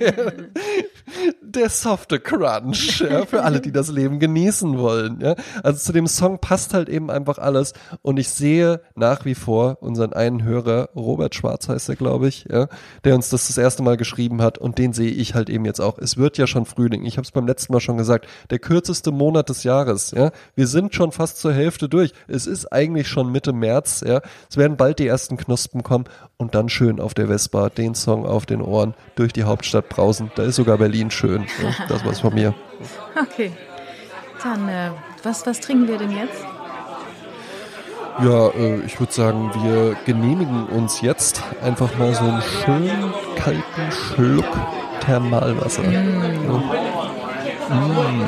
der, der softe Crunch, ja, für alle, die das Leben genießen wollen. Ja. Also zu dem Song passt halt eben einfach alles. Und ich sehe nach wie vor unseren einen Hörer, Robert Schwarz heißt er, glaube ich, ja, der uns das das erste Mal geschrieben hat. Und den sehe ich halt eben jetzt auch. Es wird ja schon Frühling. Ich habe es beim letzten Mal schon gesagt. Der kürzeste Monat des Jahres. Ja. Wir sind schon fast zur Hälfte durch. Es ist eigentlich schon Mitte März. Ja. Es werden bald die ersten Knospen kommen und dann schön auf der Vespa den Song auf den Ohren durch die Hauptstadt brausen. Da ist sogar Berlin schön. Ja, das war's von mir.
Okay. Dann, äh, was, was trinken wir denn jetzt?
Ja, äh, ich würde sagen, wir genehmigen uns jetzt einfach mal so einen schönen kalten Schluck Thermalwasser. Mm. Ja. Mm.